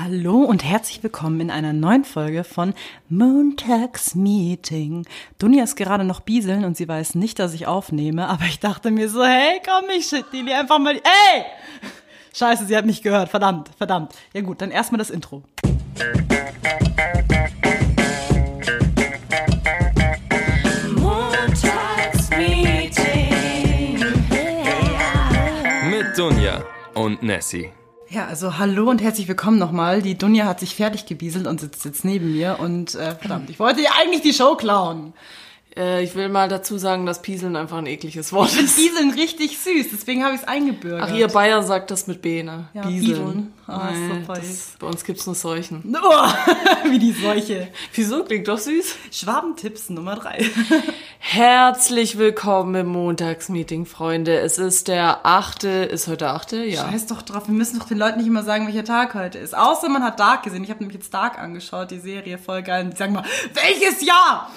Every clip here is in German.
Hallo und herzlich willkommen in einer neuen Folge von Montags Meeting. Dunja ist gerade noch bieseln und sie weiß nicht, dass ich aufnehme, aber ich dachte mir so, hey, komm, ich shit die einfach mal, ey! Scheiße, sie hat mich gehört, verdammt, verdammt. Ja gut, dann erstmal das Intro. Mit Dunja und Nessie. Ja, also hallo und herzlich willkommen nochmal. Die Dunja hat sich fertig gebieselt und sitzt jetzt neben mir und äh, verdammt, ich wollte ihr eigentlich die Show klauen. Äh, ich will mal dazu sagen, dass Pieseln einfach ein ekliges Wort Ich ist. finde Bieseln richtig süß, deswegen habe ich es eingebürgert. Ach, ihr Bayern sagt das mit B, ne? Ja. Bieseln. Ah, toll. das, bei uns gibt's nur Seuchen. Oh, wie die Seuche. Wieso? Klingt doch süß. Schwabentipps Nummer drei. Herzlich willkommen im Montagsmeeting, Freunde. Es ist der achte, ist heute der achte? Ja. Scheiß doch drauf, wir müssen doch den Leuten nicht immer sagen, welcher Tag heute ist. Außer man hat Dark gesehen. Ich habe nämlich jetzt Dark angeschaut, die Serie, voll geil. Und die sagen mal, welches Jahr?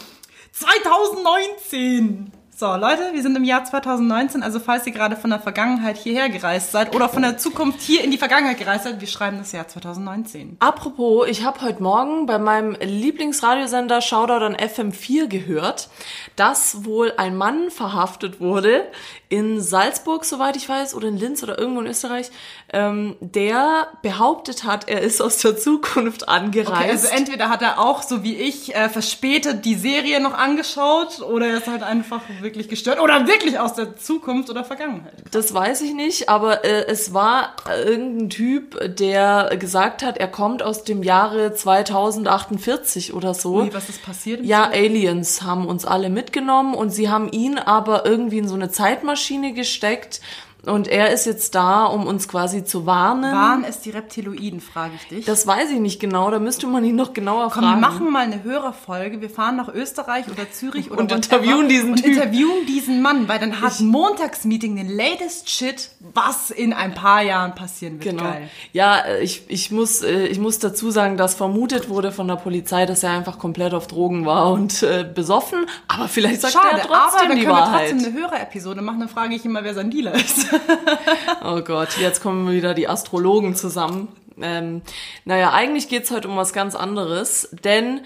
2019! So, Leute, wir sind im Jahr 2019, also falls ihr gerade von der Vergangenheit hierher gereist seid oder von der Zukunft hier in die Vergangenheit gereist seid, wir schreiben das Jahr 2019. Apropos, ich habe heute Morgen bei meinem Lieblingsradiosender Shoutout an FM4 gehört, dass wohl ein Mann verhaftet wurde in Salzburg, soweit ich weiß, oder in Linz oder irgendwo in Österreich, ähm, der behauptet hat, er ist aus der Zukunft angereist. Okay, also entweder hat er auch, so wie ich, äh, verspätet die Serie noch angeschaut oder er ist halt einfach wirklich gestört oder wirklich aus der Zukunft oder Vergangenheit. Das weiß ich nicht, aber äh, es war irgendein Typ, der gesagt hat, er kommt aus dem Jahre 2048 oder so. Wie, was ist passiert? Ja, Aliens haben uns alle mitgenommen und sie haben ihn aber irgendwie in so eine Zeitmaschine gesteckt und er ist jetzt da, um uns quasi zu warnen. Waren es die Reptiloiden, frage ich dich. Das weiß ich nicht genau, da müsste man ihn noch genauer Komm, fragen. wir machen mal eine Hörerfolge. Wir fahren nach Österreich oder Zürich oder Und interviewen diesen und Typ. interviewen diesen Mann, weil dann hat Montagsmeeting den latest Shit, was in ein paar Jahren passieren wird. Genau. Geil. Ja, ich, ich, muss, äh, ich muss dazu sagen, dass vermutet wurde von der Polizei, dass er einfach komplett auf Drogen war und äh, besoffen. Aber vielleicht sagt Schade, er trotzdem aber dann die können wir Wahrheit. trotzdem eine Hörerepisode machen. Dann frage ich immer, wer sein Dealer ist. Oh Gott, jetzt kommen wieder die Astrologen zusammen. Ähm, naja, eigentlich geht's heute um was ganz anderes, denn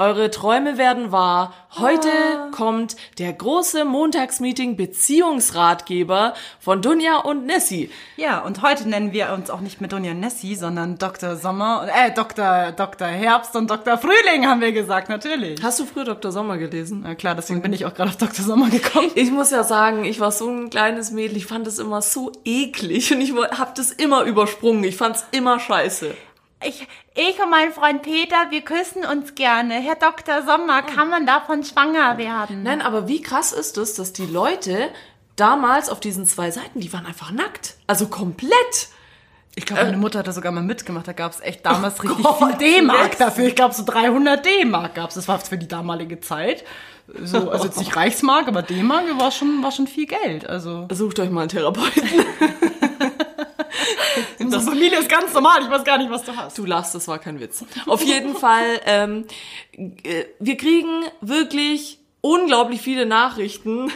eure Träume werden wahr. Heute kommt der große Montagsmeeting Beziehungsratgeber von Dunja und Nessie. ja, und heute nennen wir uns auch nicht mehr Donja Nessi, sondern Dr. Sommer, äh, Dr. Dr. Herbst und Dr. Frühling haben wir gesagt, natürlich. Hast du früher Dr. Sommer gelesen? Na klar, deswegen bin ich auch gerade auf Dr. Sommer gekommen. Ich muss ja sagen, ich war so ein kleines Mädel, ich fand es immer so eklig und ich habe das immer übersprungen. Ich fand's immer scheiße. Ich, ich und mein Freund Peter, wir küssen uns gerne. Herr Dr. Sommer, kann man davon schwanger werden? Nein, aber wie krass ist es, dass die Leute damals auf diesen zwei Seiten, die waren einfach nackt. Also komplett. Ich glaube, meine Mutter hat da sogar mal mitgemacht. Da gab es echt damals richtig Gott, viel D-Mark dafür. Ich glaube, so 300 D-Mark gab es. Das war für die damalige Zeit. So, also jetzt nicht Reichsmark, aber D-Mark war schon, war schon viel Geld. Also Sucht euch mal einen Therapeuten. unsere Familie ist ganz normal. Ich weiß gar nicht, was du hast. Du lachst, das war kein Witz. Auf jeden Fall, ähm, äh, wir kriegen wirklich unglaublich viele Nachrichten,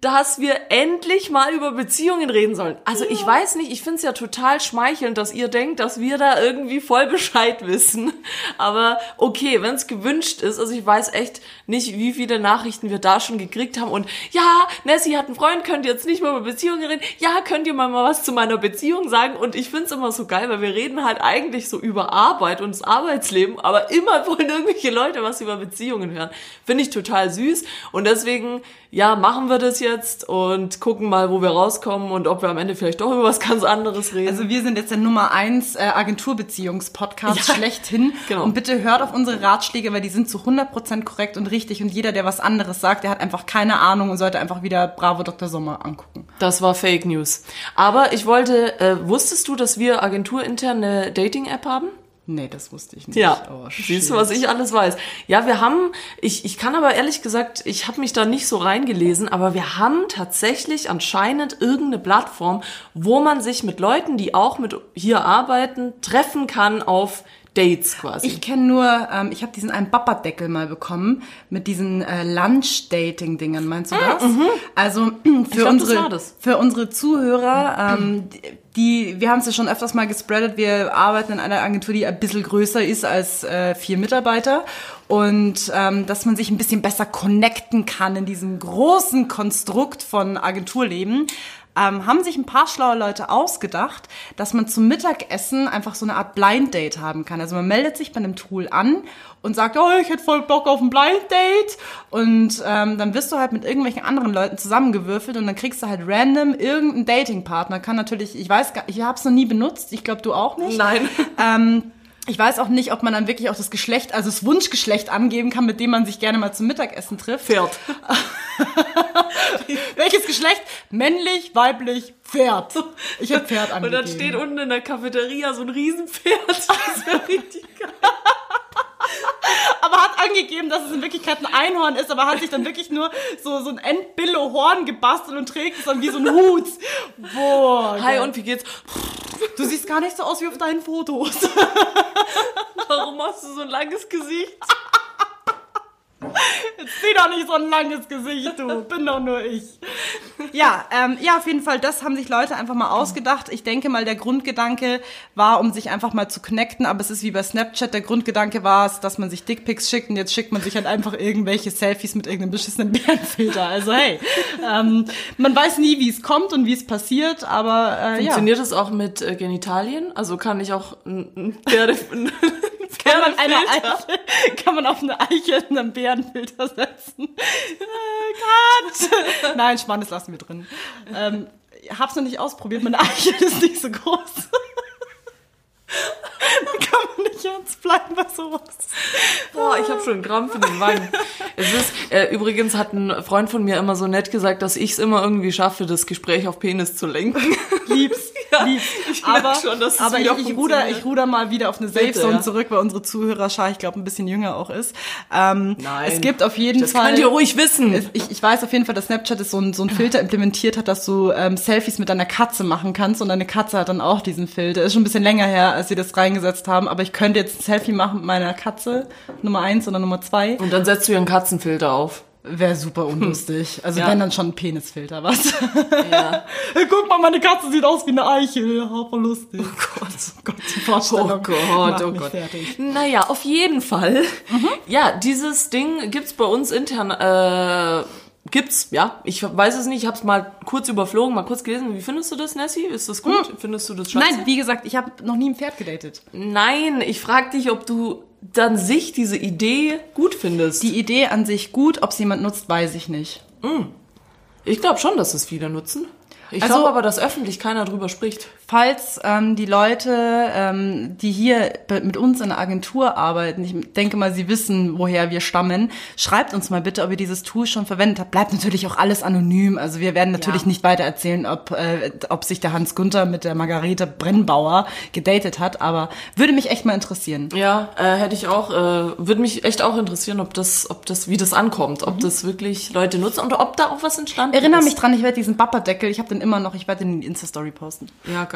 dass wir endlich mal über Beziehungen reden sollen. Also ich weiß nicht, ich finde es ja total schmeichelnd, dass ihr denkt, dass wir da irgendwie voll Bescheid wissen. Aber okay, wenn es gewünscht ist, also ich weiß echt nicht, wie viele Nachrichten wir da schon gekriegt haben. Und ja, Nessie hat einen Freund, könnt ihr jetzt nicht mal über Beziehungen reden? Ja, könnt ihr mal, mal was zu meiner Beziehung sagen? Und ich finde es immer so geil, weil wir reden halt eigentlich so über Arbeit und das Arbeitsleben, aber immer wollen irgendwelche Leute was über Beziehungen hören. Finde ich total süß. Und deswegen, ja, machen wir das jetzt und gucken mal, wo wir rauskommen und ob wir am Ende vielleicht doch über was ganz anderes reden. Also wir sind jetzt der Nummer eins äh, Agenturbeziehungspodcast Ja, schlechthin. genau. Und bitte hört auf unsere Ratschläge, weil die sind zu 100% korrekt und richtig. Und jeder, der was anderes sagt, der hat einfach keine Ahnung und sollte einfach wieder Bravo Dr. Sommer angucken. Das war Fake News. Aber ich wollte, äh, wusstest du, dass wir agenturintern eine Dating-App haben? Nee, das wusste ich nicht. Ja, Oh, siehst du, was ich alles weiß. Ja, wir haben, ich, ich kann aber ehrlich gesagt, ich habe mich da nicht so reingelesen, aber wir haben tatsächlich anscheinend irgendeine Plattform, wo man sich mit Leuten, die auch mit hier arbeiten, treffen kann auf Dates quasi. Ich kenne nur, ähm, ich habe diesen einen Baba-Deckel mal bekommen mit diesen äh, Lunch-Dating-Dingern. Meinst du das? Also für glaub, das unsere war das. für unsere Zuhörer, ähm, die wir haben es ja schon öfters mal gespreadet. Wir arbeiten in einer Agentur, die ein bisschen größer ist als äh, vier Mitarbeiter und ähm, dass man sich ein bisschen besser connecten kann in diesem großen Konstrukt von Agenturleben ähm, haben sich ein paar schlaue Leute ausgedacht, dass man zum Mittagessen einfach so eine Art Blind Date haben kann. Also man meldet sich bei einem Tool an und sagt, oh, ich hätte voll Bock auf ein Blind Date. Und ähm, dann wirst du halt mit irgendwelchen anderen Leuten zusammengewürfelt und dann kriegst du halt random irgendeinen Datingpartner. Kann natürlich, ich weiß gar, ich habe es noch nie benutzt. Ich glaube, du auch nicht. Nein. Ähm, ich weiß auch nicht, ob man dann wirklich auch das Geschlecht, also das Wunschgeschlecht angeben kann, mit dem man sich gerne mal zum Mittagessen trifft. Pferd. Welches Geschlecht? Männlich, weiblich, Pferd. Ich habe Pferd Und angegeben. dann steht unten in der Cafeteria so ein Riesenpferd. Das wäre richtig geil. Aber hat angegeben, dass es in Wirklichkeit ein Einhorn ist, aber hat sich dann wirklich nur so, so ein Endbillo-Horn gebastelt und trägt es dann wie so ein Hut. Boah. Hi, und wie geht's? du siehst gar nicht so aus wie auf deinen Fotos. Warum hast du so ein langes Gesicht? Jetzt zieh doch nicht so ein langes Gesicht, du. Bin doch nur ich. Ja, ähm, ja, auf jeden Fall, das haben sich Leute einfach mal ausgedacht. Ich denke mal, der Grundgedanke war, um sich einfach mal zu connecten, aber es ist wie bei Snapchat, der Grundgedanke war es, dass man sich Dickpics schickt und jetzt schickt man sich halt einfach irgendwelche Selfies mit irgendeinem beschissenen Bärenfilter. Also hey, ähm, man weiß nie, wie es kommt und wie es passiert, aber äh, ja. Funktioniert es auch mit äh, Genitalien? Also kann ich auch ein. Ein Kann man, eine Eichel, kann man auf eine Eichel einen Bärenfilter setzen? Äh, Cut! Nein, Spann, das lassen wir drin. Ähm, hab's noch nicht ausprobiert, meine Eichel ist nicht so groß. da kann man nicht ernst bleiben bei sowas. Boah, ich habe schon einen Krampf in den Wangen. Es ist, äh, übrigens hat ein Freund von mir immer so nett gesagt, dass ich es immer irgendwie schaffe, das Gespräch auf Penis zu lenken. Lieb's, ich aber schon, dass es aber ich, ich, ruder, ich ruder mal wieder auf eine Safe Bitte, Zone ja. zurück, weil unsere Zuhörerschar, ich glaube, ein bisschen jünger auch ist. Ähm, Nein. Es gibt auf jeden Das Fall... könnt ihr ruhig wissen. Ich, ich weiß auf jeden Fall, dass Snapchat ist so ein, so ein Filter implementiert hat, dass du ähm, Selfies mit deiner Katze machen kannst und deine Katze hat dann auch diesen Filter. Ist schon ein bisschen länger her, als sie das reingesetzt haben, aber ich könnte jetzt ein Selfie machen mit meiner Katze, Nummer eins oder Nummer zwei. Und dann setzt du ihr einen Katzenfilter auf. Wäre super unlustig. Also Ja. wenn dann schon ein Penisfilter, was? Ja. Guck mal, meine Katze sieht aus wie eine Eichel. Ja, voll lustig. Oh Gott, oh Gott, die Vorstellung Oh Gott, oh Gott. fertig. Naja, auf jeden Fall. Ja, dieses Ding gibt's bei uns intern. Äh, gibt's, ja. Ich weiß es nicht. Ich habe es mal kurz überflogen, mal kurz gelesen. Wie findest du das, Nessie? Ist das gut? Findest du das scheiße? Nein, wie gesagt, ich habe noch nie ein Pferd gedatet. Nein, ich frag dich, ob du dann sich diese Idee gut findest. Die Idee an sich gut, ob es jemand nutzt, weiß ich nicht. ich glaube schon, dass es viele nutzen. Ich Also- glaube aber, dass öffentlich keiner drüber spricht. Falls ähm, die Leute, ähm, die hier mit uns in der Agentur arbeiten, ich denke mal, sie wissen, woher wir stammen, schreibt uns mal bitte, ob ihr dieses Tool schon verwendet habt. Bleibt natürlich auch alles anonym. Also wir werden natürlich Ja. nicht weiter erzählen, ob, äh, ob sich der Hans Günther mit der Margarete Brennbauer gedatet hat, aber würde mich echt mal interessieren. Ja, äh, hätte ich auch, äh, würde mich echt auch interessieren, ob das, ob das, wie das ankommt, ob das wirklich Leute nutzen und ob da auch was entstanden Erinnere ist. mich dran, ich werde diesen Bapperdeckel, ich habe den immer noch, ich werde den in die Insta-Story posten. Ja, geil.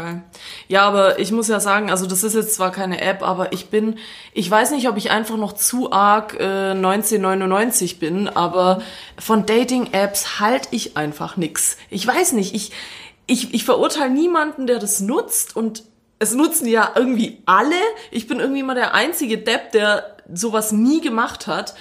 Ja, aber ich muss ja sagen, also das ist jetzt zwar keine App, aber ich bin, ich weiß nicht, ob ich einfach noch zu arg äh, 1999 bin, aber von Dating-Apps halte ich einfach nix. Ich weiß nicht, ich, ich, ich verurteile niemanden, der das nutzt und es nutzen ja irgendwie alle. Ich bin irgendwie mal der einzige Depp, der sowas nie gemacht hat.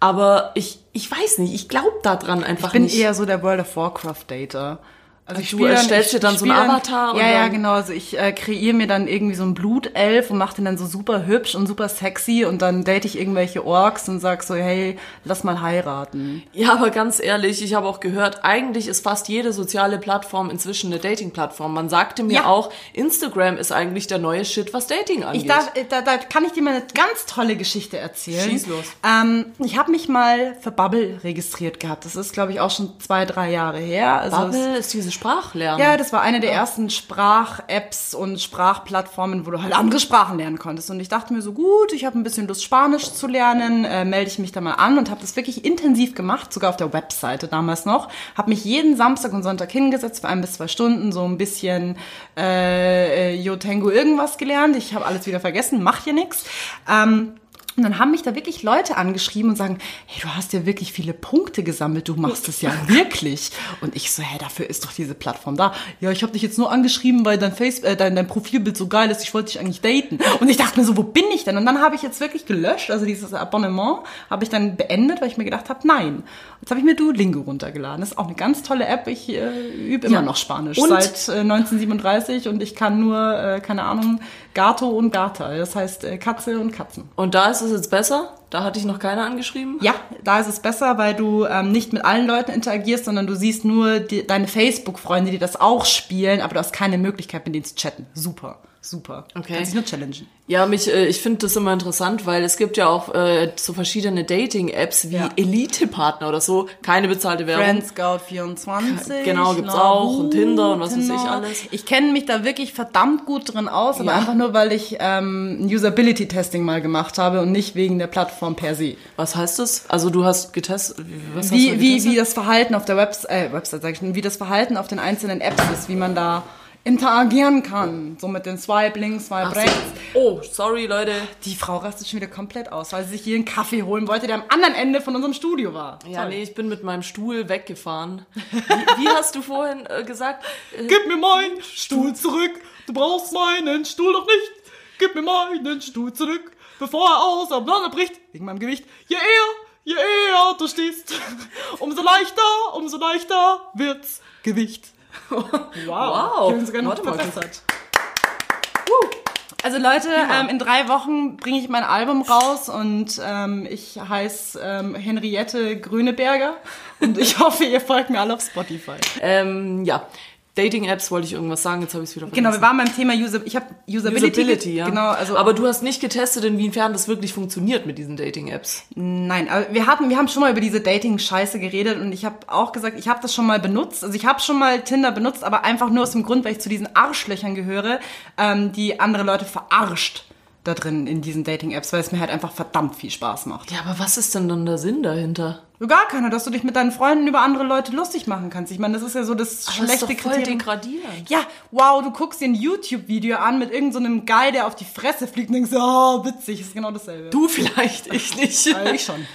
Aber ich, ich weiß nicht, ich glaube daran einfach Ich bin nicht. eher so der World of Warcraft Dater. Also ich Du erstellst dir dann so einen Avatar und Ja, ja, genau. Also ich äh, kreiere mir dann irgendwie so einen Blutelf und mache den dann so super hübsch und super sexy und dann date ich irgendwelche Orks und sag so, hey, lass mal heiraten. Ja, aber ganz ehrlich, ich habe auch gehört, eigentlich ist fast jede soziale Plattform inzwischen eine Dating-Plattform. Man sagte mir Ja. auch, Instagram ist eigentlich der neue Shit, was Dating angeht. Ich darf, äh, da, da kann ich dir mal eine ganz tolle Geschichte erzählen. Schieß los. Ähm, ich habe mich mal für Bubble registriert gehabt. Das ist, glaube ich, auch schon zwei, drei Jahre her. Also Bubble ist diese Sprachlernen. Ja, das war eine der ersten Sprach-Apps und Sprachplattformen, wo du halt andere Sprachen lernen konntest. Und ich dachte mir so, gut, ich habe ein bisschen Lust, Spanisch zu lernen, äh, melde ich mich da mal an und habe das wirklich intensiv gemacht, sogar auf der Webseite damals noch. Habe mich jeden Samstag und Sonntag hingesetzt für ein bis zwei Stunden, so ein bisschen äh, Yo Tango irgendwas gelernt. Ich habe alles wieder vergessen, macht ja nix. Ähm, und dann haben mich da wirklich Leute angeschrieben und sagen, hey, du hast ja wirklich viele Punkte gesammelt, du machst es ja wirklich. Und ich so, hey, dafür ist doch diese Plattform da. Ja, ich habe dich jetzt nur angeschrieben, weil dein Face, äh, dein, dein Profilbild so geil ist, ich wollte dich eigentlich daten. Und ich dachte mir so, wo bin ich denn? Und dann habe ich jetzt wirklich gelöscht, also dieses Abonnement habe ich dann beendet, weil ich mir gedacht habe, nein. Jetzt habe ich mir Duolingo runtergeladen. Das ist auch eine ganz tolle App. Ich äh, übe immer Ja. noch Spanisch Und- seit äh, 1937 und ich kann nur, äh, keine Ahnung, Gato und Gata. Das heißt äh, Katze und Katzen. Und da ist es jetzt besser? Da hatte ich noch keiner angeschrieben? Ja, da ist es besser, weil du ähm, nicht mit allen Leuten interagierst, sondern du siehst nur die, deine Facebook-Freunde, die das auch spielen, aber du hast keine Möglichkeit, mit denen zu chatten. Super, super. Okay. Kannst dich nur challengen. Ja, mich, äh, ich finde das immer interessant, weil es gibt ja auch äh, so verschiedene Dating-Apps wie Ja. Elite-Partner oder so. Keine bezahlte Werbung. Friend Scout 24. Genau, gibt's Lavu, auch und Tinder und was weiß ich Tinder. alles. Ich kenne mich da wirklich verdammt gut drin aus, aber Ja. einfach nur, weil ich ähm, ein Usability-Testing mal gemacht habe und nicht wegen der Plattform per se. Was heißt das? Also du hast getestet. wie- Was hast du wie, wie, getestet? wie das Verhalten auf der Webs äh, Website, sag ich schon, wie das Verhalten auf den einzelnen Apps ist, wie man da interagieren kann. So mit den Swipe links, Swipe Ach so. rechts. Oh, sorry Leute. Die Frau rastet schon wieder komplett aus, weil sie sich hier einen Kaffee holen wollte, der am anderen Ende von unserem Studio war. Ja, Toll. nee, ich bin mit meinem Stuhl weggefahren. Wie, wie hast du vorhin äh, gesagt? Äh, Gib mir meinen Stuhl zurück. Du brauchst meinen Stuhl doch nicht. Gib mir meinen Stuhl zurück, bevor er auseinanderbricht. Wegen meinem Gewicht. Je eher, je eher du stehst, umso leichter, umso leichter wird's Gewicht. Wow. Wow. Ich bin sogar noch Warte mal, verbessert. Also Leute, ähm, in drei Wochen bringe ich mein Album raus und ähm, ich heiße ähm, Henriette Grüneberger und ich hoffe, ihr folgt mir alle auf Spotify. ähm, ja, Dating-Apps wollte ich irgendwas sagen, jetzt habe ich es wieder vergessen. Genau, wir waren beim Thema User, ich habe Usability, Usability, ja. Genau, also aber du hast nicht getestet, inwiefern das wirklich funktioniert mit diesen Dating-Apps. nein, aber wir hatten, wir haben schon mal über diese Dating-Scheiße geredet und ich habe auch gesagt, ich habe das schon mal benutzt. Also ich habe schon mal Tinder benutzt, aber einfach nur aus dem Grund, weil ich zu diesen Arschlöchern gehöre, ähm, die andere Leute verarscht da drin in diesen Dating-Apps, weil es mir halt einfach verdammt viel Spaß macht. Ja, aber was ist denn dann der Sinn dahinter? Gar keiner, dass du dich mit deinen Freunden über andere Leute lustig machen kannst. Ich meine, das ist ja so das Aber das ist schlechte doch voll Kriterium. degradierend. Ja, wow, du guckst dir ein YouTube-Video an mit irgendeinem so Guy, der auf die Fresse fliegt und denkst, ah, witzig, ist genau dasselbe. Du vielleicht, ich nicht. Ja, ich schon.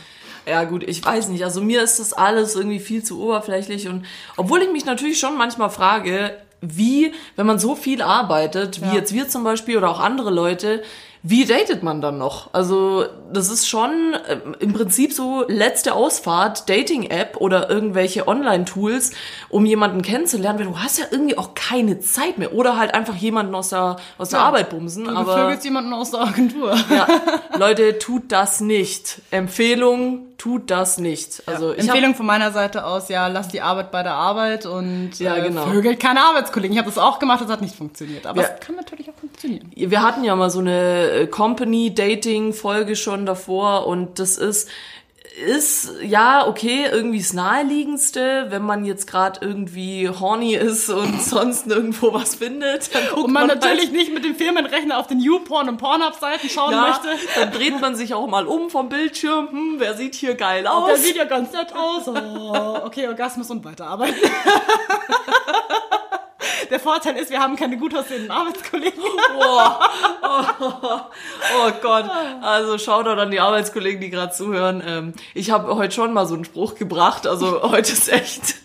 Ja gut, ich weiß nicht. Also mir ist das alles irgendwie viel zu oberflächlich und obwohl ich mich natürlich schon manchmal frage, wie, wenn man so viel arbeitet, wie Ja. jetzt wir zum Beispiel oder auch andere Leute, wie datet man dann noch? Also das ist schon ähm, im Prinzip so letzte Ausfahrt, Dating-App oder irgendwelche Online-Tools, um jemanden kennenzulernen, weil du hast ja irgendwie auch keine Zeit mehr oder halt einfach jemanden aus der, aus der Ja. Arbeit bumsen. Du aber jemanden aus der Agentur. ja, Leute, tut das nicht. Empfehlung, tut das nicht. Also hab, Empfehlung von meiner Seite aus, ja, lass die Arbeit bei der Arbeit und Ja, äh, genau. vögelt keine Arbeitskollegen. Ich habe das auch gemacht, das hat nicht funktioniert. Aber Ja. es kann natürlich auch funktionieren. wir hatten ja mal so eine äh, Company-Dating-Folge schon davor und das ist ist ja okay irgendwie das naheliegendste, wenn man jetzt gerade irgendwie horny ist und sonst nirgendwo was findet, Und man halt- natürlich nicht mit dem Firmenrechner auf den YouPorn und Pornhub-Seiten schauen ja, möchte. dann dreht man sich auch mal um vom Bildschirm. Hm, wer sieht hier geil Der aus? sieht ja ganz nett aus. Oh, okay, Orgasmus und weiterarbeiten. Der Vorteil ist, wir haben keine gut aussehenden Arbeitskollegen. Boah. Oh, Gott. Also Shoutout an die Arbeitskollegen, die gerade zuhören. Ähm, ich habe heute schon mal so einen Spruch gebracht. Also heute ist echt...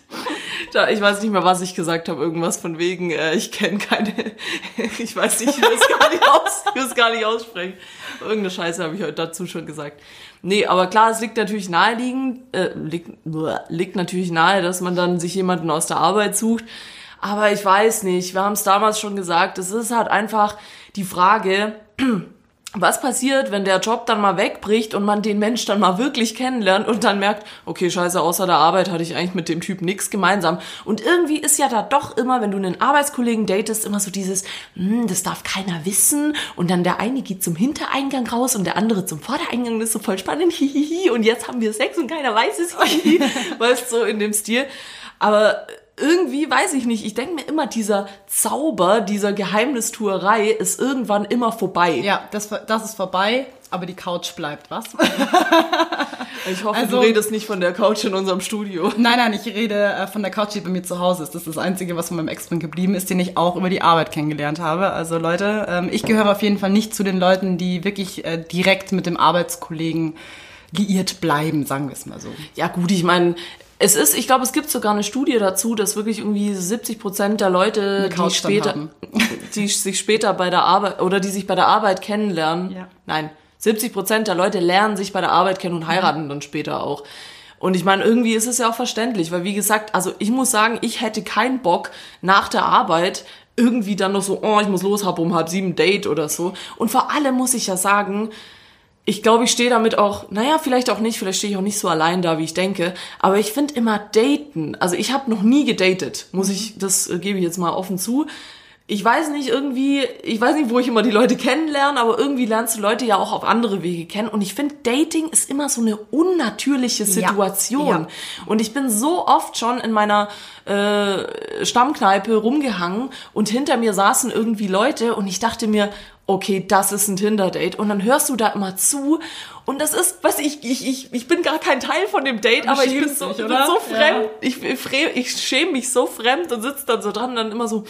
Ich weiß nicht mehr, was ich gesagt habe. Irgendwas von wegen, äh, ich kenne keine... ich weiß nicht, ich will es gar nicht aus, gar nicht aussprechen. Irgendeine Scheiße habe ich heute dazu schon gesagt. Nee, aber klar, es liegt natürlich naheliegend, äh, liegt, liegt natürlich nahe, dass man dann sich jemanden aus der Arbeit sucht. Aber ich weiß nicht, wir haben es damals schon gesagt, es ist halt einfach die Frage, was passiert, wenn der Job dann mal wegbricht und man den Mensch dann mal wirklich kennenlernt und dann merkt, okay, scheiße, außer der Arbeit hatte ich eigentlich mit dem Typ nichts gemeinsam. Und irgendwie ist ja da doch immer, wenn du einen Arbeitskollegen datest, immer so dieses, hm, das darf keiner wissen. Und dann der eine geht zum Hintereingang raus und der andere zum Vordereingang, das ist so voll spannend, hihihi, und jetzt haben wir Sex und keiner weiß es, weißt du, so in dem Stil. Aber irgendwie, weiß ich nicht, ich denke mir immer, dieser Zauber, dieser Geheimnistuerei ist irgendwann immer vorbei. Ja, das, das ist vorbei, aber die Couch bleibt, was? Ich hoffe, Also- du redest nicht von der Couch in unserem Studio. Nein, nein, ich rede äh, von der Couch, die bei mir zu Hause ist. Das ist das Einzige, was von meinem Ex-Freund geblieben ist, den ich auch über die Arbeit kennengelernt habe. Also Leute, ähm, ich gehöre auf jeden Fall nicht zu den Leuten, die wirklich äh, direkt mit dem Arbeitskollegen liiert bleiben, sagen wir es mal so. Ja gut, ich meine, es ist, ich glaube, es gibt sogar eine Studie dazu, dass wirklich irgendwie 70 Prozent der Leute, die später, haben. die sich später bei der Arbeit oder die sich bei der Arbeit kennenlernen, Ja. nein, 70 Prozent der Leute lernen sich bei der Arbeit kennen und heiraten dann später auch. Und ich meine, irgendwie ist es ja auch verständlich, weil wie gesagt, also ich muss sagen, ich hätte keinen Bock nach der Arbeit irgendwie dann noch so, oh, ich muss los, hab um halb sieben Date oder so. Und vor allem muss ich ja sagen, ich glaube, ich stehe damit auch, naja, vielleicht auch nicht, vielleicht stehe ich auch nicht so allein da, wie ich denke, aber ich finde immer daten, also ich habe noch nie gedatet, muss ich, das äh, gebe ich jetzt mal offen zu. Ich weiß nicht irgendwie, ich weiß nicht, wo ich immer die Leute kennenlerne, aber irgendwie lernst du Leute ja auch auf andere Wege kennen und ich finde, Dating ist immer so eine unnatürliche Situation. ja. Und ich bin so oft schon in meiner äh, Stammkneipe rumgehangen und hinter mir saßen irgendwie Leute und ich dachte mir, okay, das ist ein Tinder-Date. Und dann hörst du da immer zu und das ist, was ich, ich, ich, ich bin gar kein Teil von dem Date, aber ich bin so, dich, ich bin so Ja. fremd. Ich, ich, ich schäme mich so fremd und sitze dann so dran und dann immer so,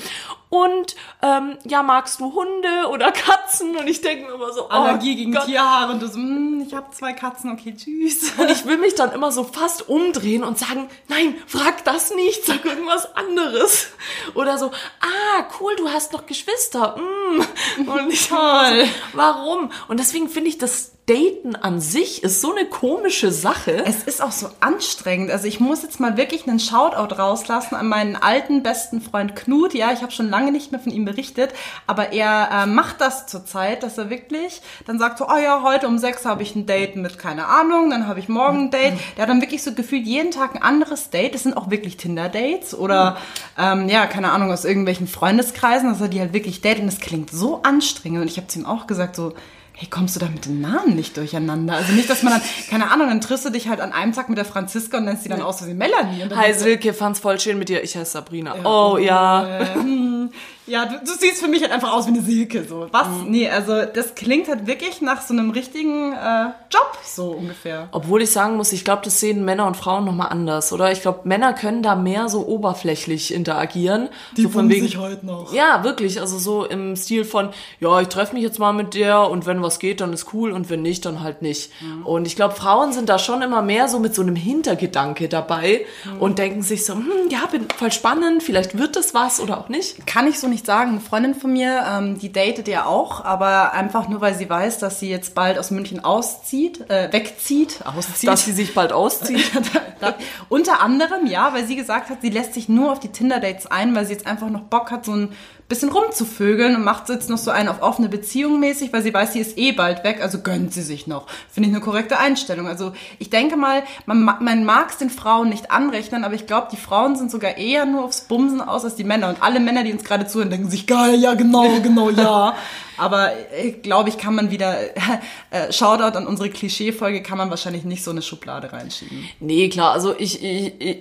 und ähm, ja, magst du Hunde oder Katzen? Und ich denke mir immer so, oh Allergie gegen Gott. Tierhaare und du so, hm, ich habe zwei Katzen, okay, tschüss. Und ich will mich dann immer so fast umdrehen und sagen, nein, frag das nicht, sag irgendwas anderes. Oder so, ah, cool, du hast noch Geschwister. Mm. Und ich Toll. So, warum? Und deswegen finde ich, das Daten an sich ist so eine komische Sache. Es ist auch so anstrengend. Also ich muss jetzt mal wirklich einen Shoutout rauslassen an meinen alten besten Freund Knut. Ja, ich habe schon lange nicht mehr von ihm berichtet, aber er äh, macht das zurzeit, dass er wirklich dann sagt so, oh ja, heute um sechs habe ich ein Date mit keine Ahnung, dann habe ich morgen ein Date. Der hat dann wirklich so gefühlt jeden Tag ein anderes Date. Das sind auch wirklich Tinder-Dates oder ähm, ja, keine Ahnung, aus irgendwelchen Freundeskreisen, dass er die halt wirklich datet. Und das klingt so anstrengend. Und ich habe zu ihm auch gesagt so, hey, kommst du da mit den Namen nicht durcheinander? Also nicht, dass man dann, keine Ahnung, dann triffst du dich halt an einem Tag mit der Franziska und nennst die dann aus wie Melanie. Hi Silke, fand's voll schön mit dir. Ich heiße Sabrina. oh ja. äh, hm, ja, du, du siehst für mich halt einfach aus wie eine Silke. So. Was? Mhm. Nee, also das klingt halt wirklich nach so einem richtigen äh, Job, so ungefähr. Obwohl ich sagen muss, ich glaube, das sehen Männer und Frauen nochmal anders, oder? Ich glaube, Männer können da mehr so oberflächlich interagieren. so von wegen, heute noch. Ja, wirklich. Also so im Stil von, ja, ich treffe mich jetzt mal mit der und wenn was geht, dann ist cool und wenn nicht, dann halt nicht. Und ich glaube, Frauen sind da schon immer mehr so mit so einem Hintergedanke dabei und denken sich so, hm, ja, bin voll spannend, vielleicht wird das was oder auch nicht. Kann ich so nicht sagen. Eine Freundin von mir, ähm, die datet ja auch, aber einfach nur, weil sie weiß, dass sie jetzt bald aus München auszieht, äh, wegzieht, auszieht. Dass sie sich bald auszieht. Unter anderem, ja, weil sie gesagt hat, sie lässt sich nur auf die Tinder-Dates ein, weil sie jetzt einfach noch Bock hat, so ein bisschen rumzuvögeln und macht jetzt noch so einen auf offene Beziehung mäßig, weil sie weiß, sie ist eh bald weg, also gönnt sie sich noch. Finde ich eine korrekte Einstellung. Also ich denke mal, man, ma- man mag es den Frauen nicht anrechnen, aber ich glaube, die Frauen sind sogar eher nur aufs Bumsen aus als die Männer. Und alle Männer, die uns gerade zuhören, denken sich, geil, ja, genau, genau, ja. Aber ich glaube, ich kann man wieder, äh, Shoutout an unsere Klischee-Folge, kann man wahrscheinlich nicht so eine Schublade reinschieben. Nee, klar, also ich, ich, ich,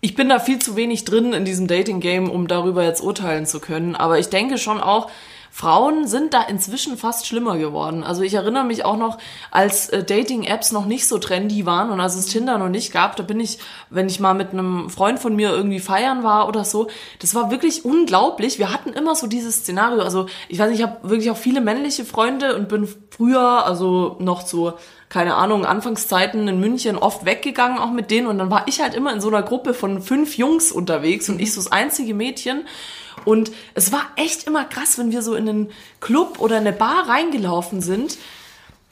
ich bin da viel zu wenig drin in diesem Dating-Game, um darüber jetzt urteilen zu können. Aber ich denke schon auch, Frauen sind da inzwischen fast schlimmer geworden. Also ich erinnere mich auch noch, als äh, Dating-Apps noch nicht so trendy waren und als es Tinder noch nicht gab, da bin ich, wenn ich mal mit einem Freund von mir irgendwie feiern war oder so, das war wirklich unglaublich. Wir hatten immer so dieses Szenario. Also ich weiß nicht, ich habe wirklich auch viele männliche Freunde und bin früher, also noch zu keine Ahnung, Anfangszeiten in München oft weggegangen, auch mit denen. Und dann war ich halt immer in so einer Gruppe von fünf Jungs unterwegs und ich so das einzige Mädchen. Und es war echt immer krass, wenn wir so in einen Club oder eine Bar reingelaufen sind.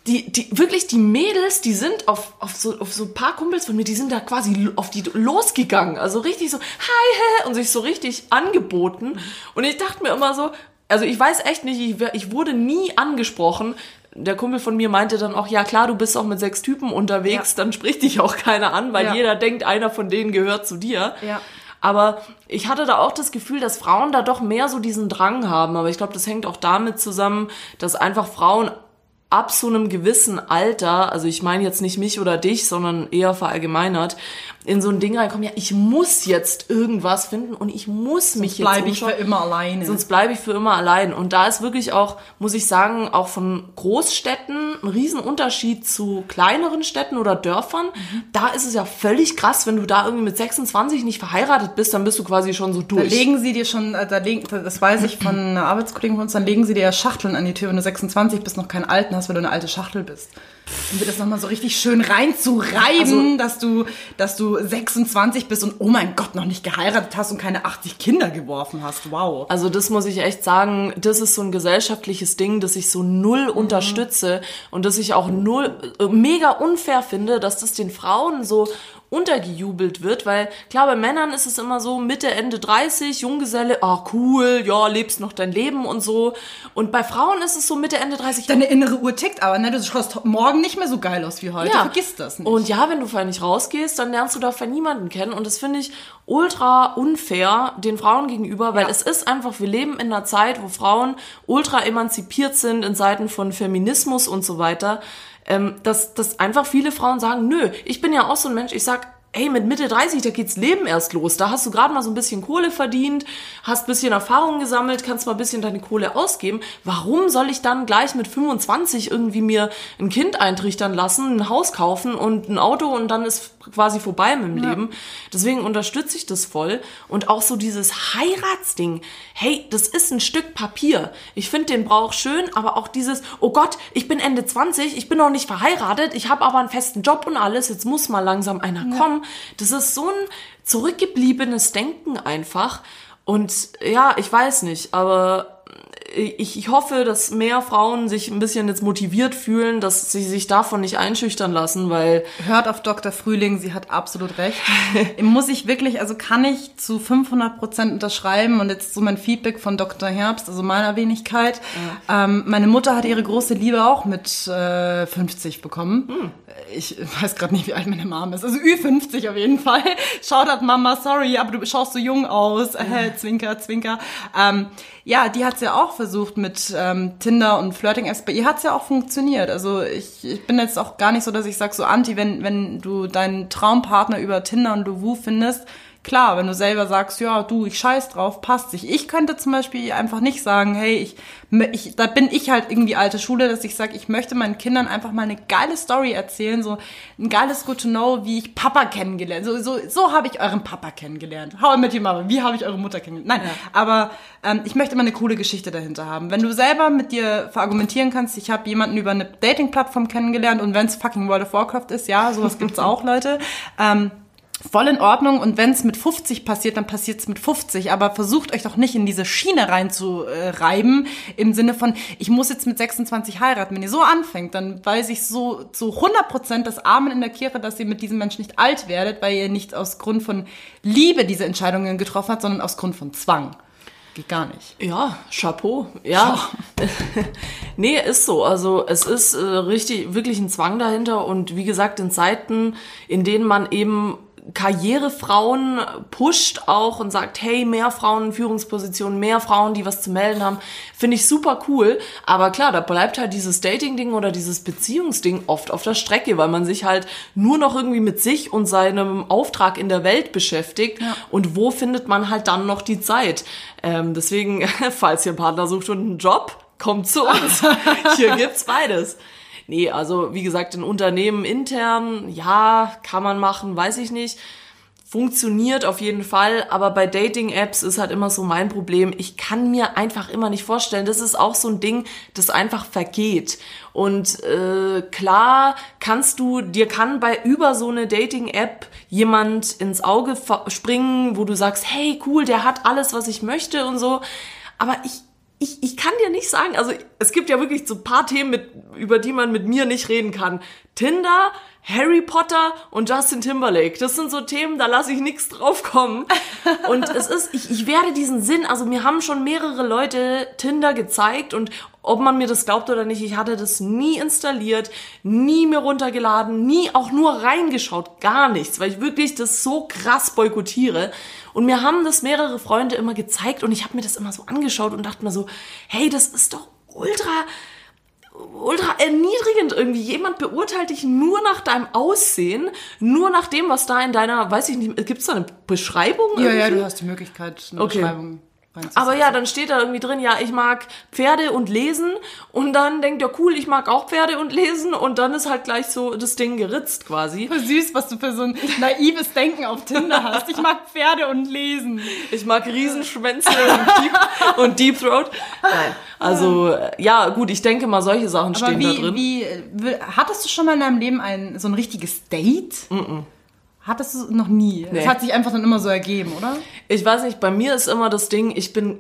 Die, die, wirklich die Mädels, die sind auf, auf, so, auf so ein paar Kumpels von mir, die sind da quasi auf die losgegangen. Also richtig so, hi, hi, und sich so richtig angeboten. Und ich dachte mir immer so, also ich weiß echt nicht, ich, ich wurde nie angesprochen. Der Kumpel von mir meinte dann auch, ja klar, du bist auch mit sechs Typen unterwegs, dann spricht dich auch keiner an, weil Ja. jeder denkt, einer von denen gehört zu dir. Ja. Aber ich hatte da auch das Gefühl, dass Frauen da doch mehr so diesen Drang haben. Aber ich glaube, das hängt auch damit zusammen, dass einfach Frauen ab so einem gewissen Alter, also ich meine jetzt nicht mich oder dich, sondern eher verallgemeinert, in so ein Ding reinkommen, ja, ich muss jetzt irgendwas finden und ich muss mich jetzt Bleibe ich für immer alleine. Sonst bleibe ich für immer allein. Und da ist wirklich auch, muss ich sagen, auch von Großstädten ein Riesenunterschied zu kleineren Städten oder Dörfern. Mhm. Da ist es ja völlig krass, wenn du da irgendwie mit 26 nicht verheiratet bist, dann bist du quasi schon so Da durch. legen sie dir schon, äh, da legen, das weiß ich von einer Arbeitskollegen von uns, dann legen sie dir ja Schachteln an die Tür, wenn du 26 bist, noch keinen alten hast, weil du eine alte Schachtel bist. Um dir das nochmal so richtig schön reinzureiben, dass du, dass du 26 bist und oh mein Gott, noch nicht geheiratet hast und keine 80 Kinder geworfen hast. Wow. Also das muss ich echt sagen, das ist so ein gesellschaftliches Ding, das ich so null Mhm. unterstütze und das ich auch null äh, mega unfair finde, dass das den Frauen so untergejubelt wird, weil klar, bei Männern ist es immer so Mitte, Ende 30, Junggeselle, ah cool, ja, lebst noch dein Leben und so. Und bei Frauen ist es so Mitte, Ende 30, Deine innere Uhr tickt aber, ne? Du schaust morgen nicht mehr so geil aus wie heute. Vergiss das nicht. Und ja, wenn du vorher nicht rausgehst, dann lernst du dafür niemanden kennen. Und das finde ich ultra unfair den Frauen gegenüber, weil Ja. es ist einfach, wir leben in einer Zeit, wo Frauen ultra emanzipiert sind in Seiten von Feminismus und so weiter. Ähm, dass, dass einfach viele Frauen sagen, nö, ich bin ja auch so ein Mensch, ich sag, hey, mit Mitte 30, da geht's Leben erst los. Da hast du gerade mal so ein bisschen Kohle verdient, hast ein bisschen Erfahrung gesammelt, kannst mal ein bisschen deine Kohle ausgeben. Warum soll ich dann gleich mit 25 irgendwie mir ein Kind eintrichtern lassen, ein Haus kaufen und ein Auto und dann ist quasi vorbei mit dem Leben. Deswegen unterstütze ich das voll. Und auch so dieses Heiratsding. Hey, das ist ein Stück Papier. Ich finde den Brauch schön, aber auch dieses, oh Gott, ich bin Ende 20, ich bin noch nicht verheiratet, ich habe aber einen festen Job und alles, jetzt muss mal langsam einer kommen. Das ist so ein zurückgebliebenes Denken einfach. Und ja, ich weiß nicht, aber ich, ich hoffe, dass mehr Frauen sich ein bisschen jetzt motiviert fühlen, dass sie sich davon nicht einschüchtern lassen, weil Hört auf Dr. Frühling, sie hat absolut recht. Muss ich wirklich, also kann ich zu 500 Prozent unterschreiben und jetzt so mein Feedback von Dr. Herbst, also meiner Wenigkeit. Ähm, meine Mutter hat ihre große Liebe auch mit äh, 50 bekommen. Ich weiß gerade nicht, wie alt meine Mom ist. Also Ü50 auf jeden Fall. Shoutout Mama, sorry, aber du schaust so jung aus. Äh, zwinker, zwinker. Ähm, ja, die hat's ja auch versucht mit ähm, Tinder und Flirting-Apps. Bei ihr hat's ja auch funktioniert. Also ich, ich bin jetzt auch gar nicht so, dass ich sag so anti, wenn, wenn du deinen Traumpartner über Tinder und Luwu findest. Klar, wenn du selber sagst, ja, du, ich scheiß drauf, passt sich. Ich könnte zum Beispiel einfach nicht sagen, hey, ich, ich da bin ich halt irgendwie alte Schule, dass ich sage, ich möchte meinen Kindern einfach mal eine geile Story erzählen, so ein geiles Good to Know, wie ich Papa kennengelernt. So, so, so habe ich euren Papa kennengelernt. How I Met Your. Wie habe ich eure Mutter kennengelernt? Nein, aber ähm, ich möchte mal eine coole Geschichte dahinter haben. Wenn du selber mit dir verargumentieren kannst, ich habe jemanden über eine Dating-Plattform kennengelernt und wenn es fucking World of Warcraft ist, ja, sowas gibt's auch, Leute. Ähm, voll in Ordnung und wenn es mit 50 passiert, dann passiert es mit 50. Aber versucht euch doch nicht in diese Schiene reinzureiben im Sinne von, ich muss jetzt mit 26 heiraten. Wenn ihr so anfängt, dann weiß ich so zu 100 Prozent das Amen in der Kirche, dass ihr mit diesem Menschen nicht alt werdet, weil ihr nicht aus Grund von Liebe diese Entscheidungen getroffen habt, sondern aus Grund von Zwang. Geht gar nicht. Ja, Chapeau. Ja. nee, ist so. Also es ist äh, richtig, wirklich ein Zwang dahinter. Und wie gesagt, in Zeiten, in denen man eben Karrierefrauen pusht auch und sagt, hey, mehr Frauen in Führungspositionen, mehr Frauen, die was zu melden haben, finde ich super cool. Aber klar, da bleibt halt dieses Dating-Ding oder dieses Beziehungsding oft auf der Strecke, weil man sich halt nur noch irgendwie mit sich und seinem Auftrag in der Welt beschäftigt. Und wo findet man halt dann noch die Zeit? Ähm, deswegen, falls ihr einen Partner sucht und einen Job, kommt zu uns. Hier gibt's beides. Nee, also wie gesagt, in Unternehmen intern, ja, kann man machen, weiß ich nicht. Funktioniert auf jeden Fall, aber bei Dating-Apps ist halt immer so mein Problem. Ich kann mir einfach immer nicht vorstellen, das ist auch so ein Ding, das einfach vergeht. Und äh, klar kannst du, dir kann bei über so eine Dating-App jemand ins Auge springen, wo du sagst, hey cool, der hat alles, was ich möchte und so. Aber ich, ich, ich kann dir nicht sagen, also es gibt ja wirklich so ein paar Themen, mit, über die man mit mir nicht reden kann. Tinder, Harry Potter und Justin Timberlake. Das sind so Themen, da lasse ich nichts drauf kommen. Und es ist, ich, ich werde diesen Sinn, also mir haben schon mehrere Leute Tinder gezeigt und ob man mir das glaubt oder nicht, ich hatte das nie installiert, nie mir runtergeladen, nie auch nur reingeschaut, gar nichts, weil ich wirklich das so krass boykottiere. Und mir haben das mehrere Freunde immer gezeigt und ich habe mir das immer so angeschaut und dachte mir so, hey, das ist doch ultra ultra erniedrigend irgendwie. Jemand beurteilt dich nur nach deinem Aussehen, nur nach dem, was da in deiner, weiß ich nicht, gibt es da eine Beschreibung? Ja, ja, irgendwie? du hast die Möglichkeit, eine Okay. Beschreibung. Aber ja, dann steht da irgendwie drin, ja, ich mag Pferde und lesen und dann denkt er, cool, ich mag auch Pferde und lesen und dann ist halt gleich so das Ding geritzt quasi. Voll süß, was du für so ein naives Denken auf Tinder hast. Ich mag Pferde und lesen. Ich mag Riesenschwänze und Deep, und Deep Throat. Nein, also ja, gut, ich denke mal, solche Sachen Aber stehen da wie, drin. wie, äh, hattest du schon mal in deinem Leben ein, so ein richtiges Date? Hattest du noch nie? Nee. Es hat sich einfach dann immer so ergeben, oder? Ich weiß nicht, bei mir ist immer das Ding, ich bin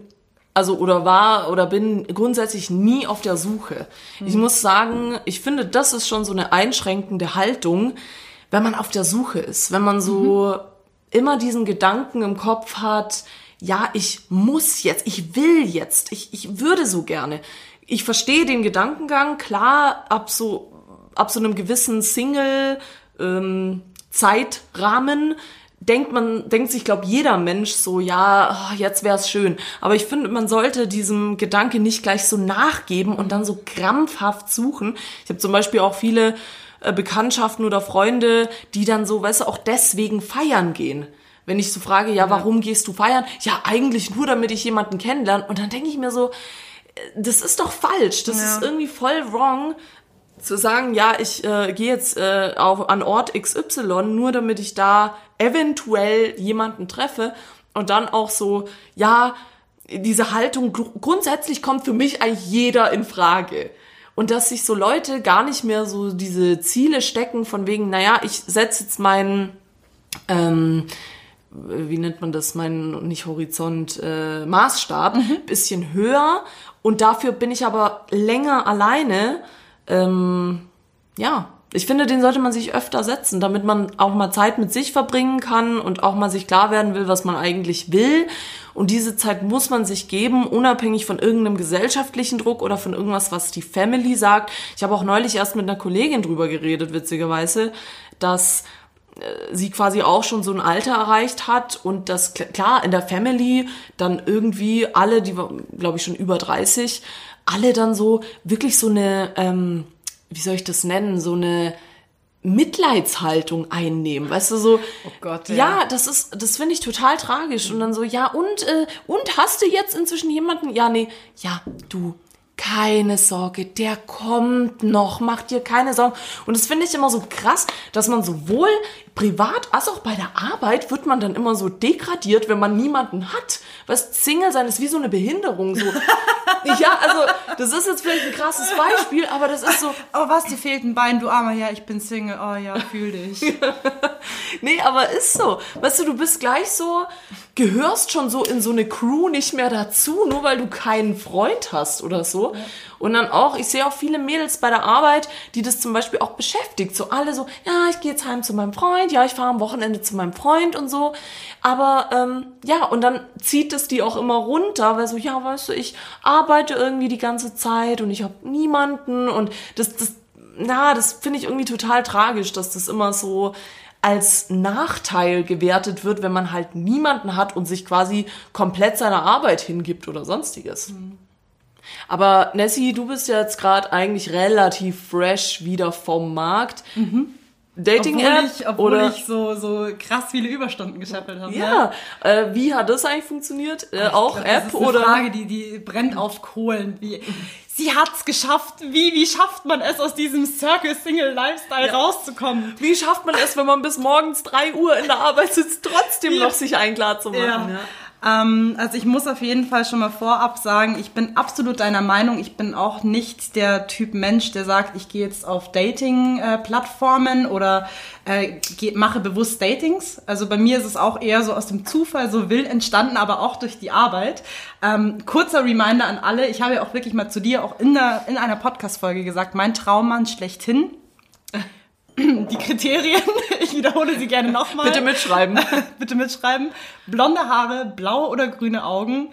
also oder war oder bin grundsätzlich nie auf der Suche. Ich muss sagen, ich finde, das ist schon so eine einschränkende Haltung, wenn man auf der Suche ist, wenn man so immer diesen Gedanken im Kopf hat, ja, ich muss jetzt, ich will jetzt, ich, ich würde so gerne. Ich verstehe den Gedankengang, klar, ab so, ab so einem gewissen Single, ähm, Zeitrahmen denkt man, denkt sich, glaube jeder Mensch so, ja, oh, jetzt wär's schön. Aber ich finde, man sollte diesem Gedanke nicht gleich so nachgeben und dann so krampfhaft suchen. Ich habe zum Beispiel auch viele äh, Bekanntschaften oder Freunde, die dann so, weißt du, auch deswegen feiern gehen. Wenn ich so frage, ja, warum gehst du feiern? Ja, eigentlich nur, damit ich jemanden kennenlerne. Und dann denke ich mir so, äh, das ist doch falsch. Das Ja. ist irgendwie voll wrong zu sagen, ja, ich äh, gehe jetzt äh, auf, an Ort XY, nur damit ich da eventuell jemanden treffe und dann auch so, ja, diese Haltung gru- grundsätzlich kommt für mich eigentlich jeder in Frage. Und dass sich so Leute gar nicht mehr so diese Ziele stecken von wegen, naja, ich setze jetzt meinen, ähm, wie nennt man das, meinen, nicht Horizont, äh, Maßstab, bisschen höher und dafür bin ich aber länger alleine, ähm, ja, ich finde, den sollte man sich öfter setzen, damit man auch mal Zeit mit sich verbringen kann und auch mal sich klar werden will, was man eigentlich will. Und diese Zeit muss man sich geben, unabhängig von irgendeinem gesellschaftlichen Druck oder von irgendwas, was die Family sagt. Ich habe auch neulich erst mit einer Kollegin drüber geredet, witzigerweise, dass äh, sie quasi auch schon so ein Alter erreicht hat und das kl- klar in der Family dann irgendwie alle, die glaube ich schon über 30, alle dann so wirklich so eine, ähm, wie soll ich das nennen, so eine Mitleidshaltung einnehmen, weißt du so. Oh Gott, ja. ja. das ist, das finde ich total tragisch und dann so, ja und äh, und hast du jetzt inzwischen jemanden? Ja, nee, ja du. Keine Sorge, der kommt noch, mach dir keine Sorgen. Und das finde ich immer so krass, dass man sowohl privat als auch bei der Arbeit wird man dann immer so degradiert, wenn man niemanden hat. Weißt, Single sein ist wie so eine Behinderung. So. ja, also das ist jetzt vielleicht ein krasses Beispiel, aber das ist so, Oh, was, dir fehlt ein Bein, du Armer. Ja, ich bin Single. Oh ja, fühl dich. Nee, aber ist so. Weißt du, du bist gleich so, gehörst schon so in so eine Crew nicht mehr dazu, nur weil du keinen Freund hast oder so. Und dann auch, ich sehe auch viele Mädels bei der Arbeit, die das zum Beispiel auch beschäftigt. So alle so, ja, ich gehe jetzt heim zu meinem Freund, ja, ich fahre am Wochenende zu meinem Freund und so. Aber ähm, ja, und dann zieht es die auch immer runter, weil so, ja, weißt du, ich arbeite irgendwie die ganze Zeit und ich habe niemanden und das, das, na, das finde ich irgendwie total tragisch, dass das immer so als Nachteil gewertet wird, wenn man halt niemanden hat und sich quasi komplett seiner Arbeit hingibt oder sonstiges. Aber Nessie, du bist ja jetzt gerade eigentlich relativ fresh wieder vom Markt. Dating-App Obwohl ich, obwohl oder ich so, so krass viele Überstunden gescheppelt habe. ne? ja, äh, wie hat das eigentlich funktioniert? Äh, auch glaub, App das ist eine oder? Frage, die, die brennt auf Kohlen. Wie, sie hat's geschafft. Wie, wie schafft man es, aus diesem Circle-Single-Lifestyle rauszukommen? Wie schafft man es, wenn man bis morgens 3 Uhr in der Arbeit sitzt, trotzdem noch sich ein klar zu machen? Ja. Ähm, also ich muss auf jeden Fall schon mal vorab sagen, ich bin absolut deiner Meinung. Ich bin auch nicht der Typ Mensch, der sagt, ich gehe jetzt auf Dating-Plattformen oder äh, geh, mache bewusst Datings. Also bei mir ist es auch eher so aus dem Zufall so wild entstanden, aber auch durch die Arbeit. Ähm, kurzer Reminder an alle, ich habe ja auch wirklich mal zu dir auch in, der, in einer Podcast-Folge gesagt, mein Traummann schlechthin. Die Kriterien, ich wiederhole sie gerne nochmal. Bitte mitschreiben. bitte mitschreiben. Blonde Haare, blaue oder grüne Augen,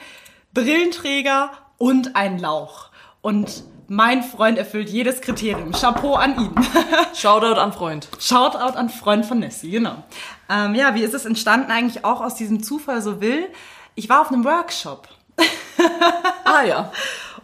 Brillenträger und ein Lauch. Und mein Freund erfüllt jedes Kriterium. Chapeau an ihn. Shoutout an Freund. Shoutout an Freund von Nessie, genau. Ähm, ja, wie ist es entstanden eigentlich auch aus diesem Zufall so will? Ich war auf einem Workshop Ah ja.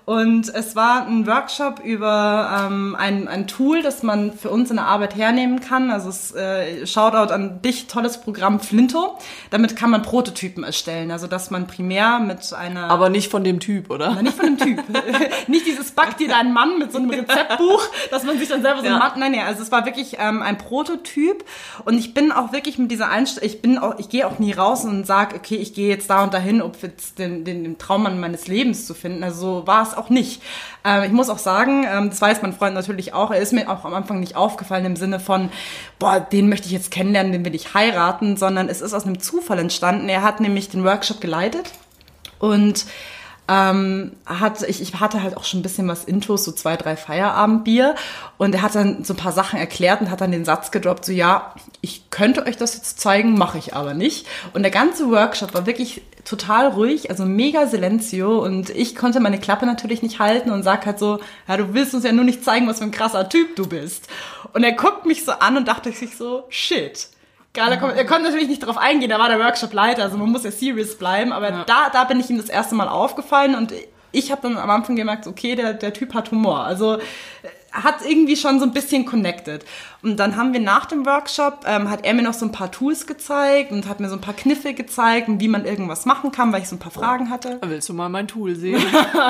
Und es war ein Workshop über ähm, ein, ein Tool, das man für uns in der Arbeit hernehmen kann. Also es, äh, Shoutout an dich, tolles Programm Flinto. Damit kann man Prototypen erstellen. Also dass man primär mit einer... Aber nicht von dem Typ, oder? Na, nicht von dem Typ. nicht dieses Back dir deinen Mann mit so einem Rezeptbuch, dass man sich dann selber so Ja. Mann. Nein, nein, also es war wirklich ähm, ein Prototyp und ich bin auch wirklich mit dieser Einstellung, ich bin auch, ich gehe auch nie raus und sage, okay, ich gehe jetzt da und dahin, um jetzt den, den, den Traummann meines Lebens zu finden. Also so war es auch nicht. Ähm, ich muss auch sagen, ähm, das weiß mein Freund natürlich auch, er ist mir auch am Anfang nicht aufgefallen im Sinne von, boah, den möchte ich jetzt kennenlernen, den will ich heiraten, sondern es ist aus einem Zufall entstanden. Er hat nämlich den Workshop geleitet und ähm, hat, ich, ich hatte halt auch schon ein bisschen was Intos, so zwei, drei Feierabendbier. Und er hat dann so ein paar Sachen erklärt und hat dann den Satz gedroppt, so ja, ich könnte euch das jetzt zeigen, mache ich aber nicht. Und der ganze Workshop war wirklich total ruhig, also mega Silenzio. Und ich konnte meine Klappe natürlich nicht halten und sag halt so, ja, du willst uns ja nur nicht zeigen, was für ein krasser Typ du bist. Und er guckt mich so an und dachte sich so, shit. Geil, er, kon- er konnte natürlich nicht drauf eingehen, er war der Workshop-Leiter, also man muss ja serious bleiben, aber da, da bin ich ihm das erste Mal aufgefallen und ich habe dann am Anfang gemerkt, okay, der, der Typ hat Humor, also äh, hat irgendwie schon so ein bisschen connected. Und dann haben wir nach dem Workshop, ähm, hat er mir noch so ein paar Tools gezeigt und hat mir so ein paar Kniffe gezeigt und wie man irgendwas machen kann, weil ich so ein paar Fragen hatte. Willst du mal mein Tool sehen?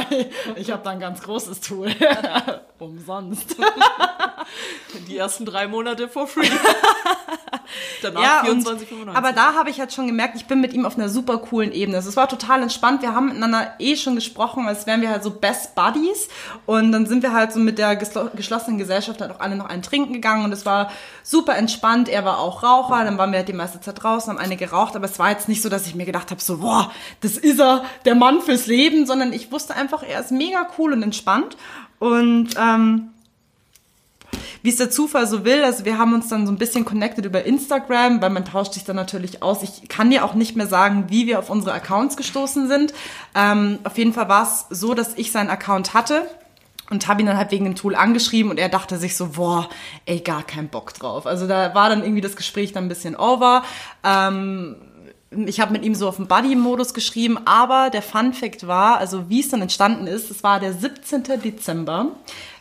Ich habe da ein ganz großes Tool. Umsonst. Die ersten drei Monate for free. Danach Ja, 24,95. und, aber da habe ich halt schon gemerkt, ich bin mit ihm auf einer super coolen Ebene. Also es war total entspannt. Wir haben miteinander eh schon gesprochen, als wären wir halt so Best Buddies. Und dann sind wir halt so mit der geschlossenen Gesellschaft halt auch alle noch einen trinken gegangen und es war super entspannt. Er war auch Raucher, dann waren wir halt die meiste Zeit draußen, haben eine geraucht, aber es war jetzt nicht so, dass ich mir gedacht habe, so, boah, das ist er, der Mann fürs Leben, sondern ich wusste einfach, er ist mega cool und entspannt. Und ähm, wie es der Zufall so will. Also wir haben uns dann so ein bisschen connected über Instagram, weil man tauscht sich dann natürlich aus. Ich kann dir auch nicht mehr sagen, wie wir auf unsere Accounts gestoßen sind. Ähm, auf jeden Fall war es so, dass ich seinen Account hatte und habe ihn dann halt wegen dem Tool angeschrieben und er dachte sich so, boah, ey, gar keinen Bock drauf. Also da war dann irgendwie das Gespräch dann ein bisschen over. Ähm, ich habe mit ihm so auf dem Buddy-Modus geschrieben, aber der Fun-Fact war, also wie es dann entstanden ist, es war der 17. Dezember.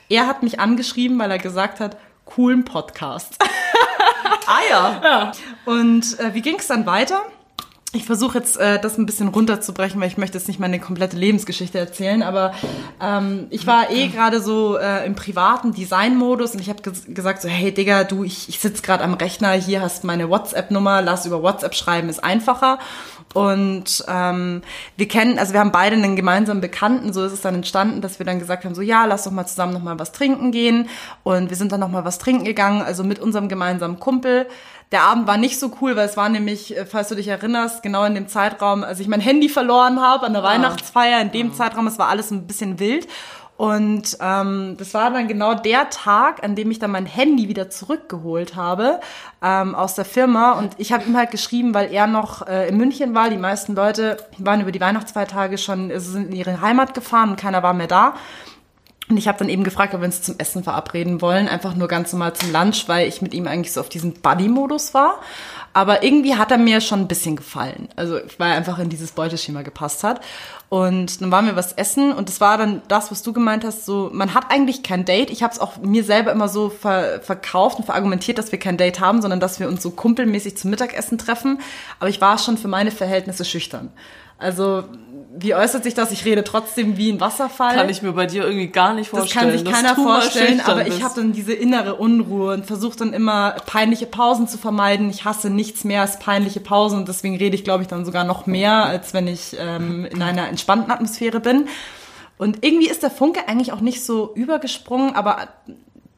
Er hat mich angeschrieben, weil er gesagt hat, coolen Podcast. ah ja. Ja. Und äh, wie ging es dann weiter? Ich versuche jetzt äh, das ein bisschen runterzubrechen, weil ich möchte jetzt nicht meine komplette Lebensgeschichte erzählen, aber ähm, ich war eh gerade so äh, im privaten Design-Modus und ich habe ges gesagt so, hey Digga, du, ich, ich sitze gerade am Rechner, hier hast meine WhatsApp-Nummer, lass über WhatsApp schreiben, ist einfacher. Und ähm, wir kennen, also wir haben beide einen gemeinsamen Bekannten, so ist es dann entstanden, dass wir dann gesagt haben, so ja, lass doch mal zusammen noch mal was trinken gehen. Und wir sind dann noch mal was trinken gegangen, also mit unserem gemeinsamen Kumpel. Der Abend war nicht so cool, weil es war nämlich, äh, falls du dich erinnerst, genau in dem Zeitraum, als ich mein Handy verloren habe an der Weihnachtsfeier, in dem Zeitraum, es war alles ein bisschen wild. Und ähm, das war dann genau der Tag, an dem ich dann mein Handy wieder zurückgeholt habe ähm, aus der Firma. Und ich habe ihm halt geschrieben, weil er noch äh, in München war. Die meisten Leute waren über die Weihnachtsfeiertage schon, also sind in ihre Heimat gefahren und keiner war mehr da. Und ich habe dann eben gefragt, ob wir uns zum Essen verabreden wollen, einfach nur ganz normal zum Lunch, weil ich mit ihm eigentlich so auf diesem Buddy-Modus war. Aber irgendwie hat er mir schon ein bisschen gefallen. Also weil er einfach in dieses Beuteschema gepasst hat. Und dann waren wir was essen und das war dann das, was du gemeint hast, so man hat eigentlich kein Date. Ich habe es auch mir selber immer so ver verkauft und verargumentiert, dass wir kein Date haben, sondern dass wir uns so kumpelmäßig zum Mittagessen treffen. Aber ich war schon für meine Verhältnisse schüchtern. Also wie äußert sich das? Ich rede trotzdem wie ein Wasserfall. Kann ich mir bei dir irgendwie gar nicht Das vorstellen. kann sich keiner vorstellen, aber ich habe dann diese innere Unruhe und versuche dann immer peinliche Pausen zu vermeiden. Ich hasse nichts mehr als peinliche Pausen und deswegen rede ich, glaube ich, dann sogar noch mehr, als wenn ich ähm, in einer entspannten Atmosphäre bin. Und irgendwie ist der Funke eigentlich auch nicht so übergesprungen, aber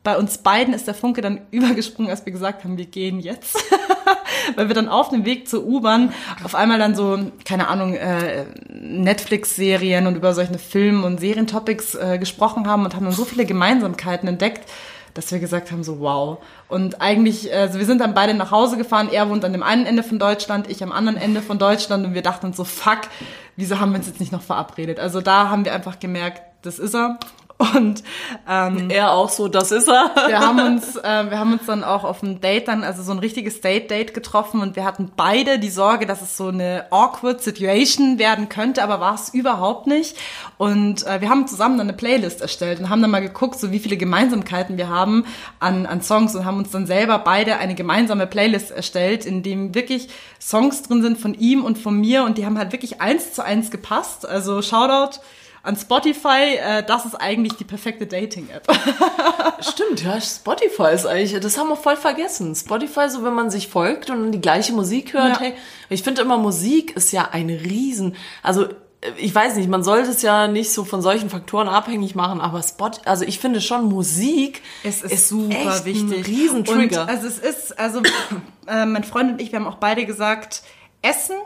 bei uns beiden ist der Funke dann übergesprungen, als wir gesagt haben, wir gehen jetzt. Weil wir dann auf dem Weg zur U-Bahn auf einmal dann so, keine Ahnung, äh, Netflix-Serien und über solche Film- und Serientopics äh, gesprochen haben und haben dann so viele Gemeinsamkeiten entdeckt, dass wir gesagt haben, so wow. Und eigentlich, also wir sind dann beide nach Hause gefahren. Er wohnt an dem einen Ende von Deutschland, ich am anderen Ende von Deutschland. Und wir dachten so, fuck, wieso haben wir uns jetzt nicht noch verabredet? Also da haben wir einfach gemerkt, das ist er. Und ähm, Er auch so, das ist er. wir haben uns, äh, wir haben uns dann auch auf einem Date dann, also so ein richtiges Date-Date getroffen und wir hatten beide die Sorge, dass es so eine awkward Situation werden könnte, aber war es überhaupt nicht. Und äh, wir haben zusammen dann eine Playlist erstellt und haben dann mal geguckt, so wie viele Gemeinsamkeiten wir haben an, an Songs und haben uns dann selber beide eine gemeinsame Playlist erstellt, in dem wirklich Songs drin sind von ihm und von mir und die haben halt wirklich eins zu eins gepasst. Also Shoutout an Spotify, äh, das ist eigentlich die perfekte Dating-App. Stimmt, ja, Spotify ist eigentlich, das haben wir voll vergessen. Spotify, so wenn man sich folgt und dann die gleiche Musik hört, Ja. hey, ich finde immer, Musik ist ja ein Riesen, also ich weiß nicht, man sollte es ja nicht so von solchen Faktoren abhängig machen, aber Spot, also ich finde schon Musik Es ist, super echt wichtig. ein Riesentrigger. Und, also es ist, also äh, mein Freund und ich, wir haben auch beide gesagt, Essen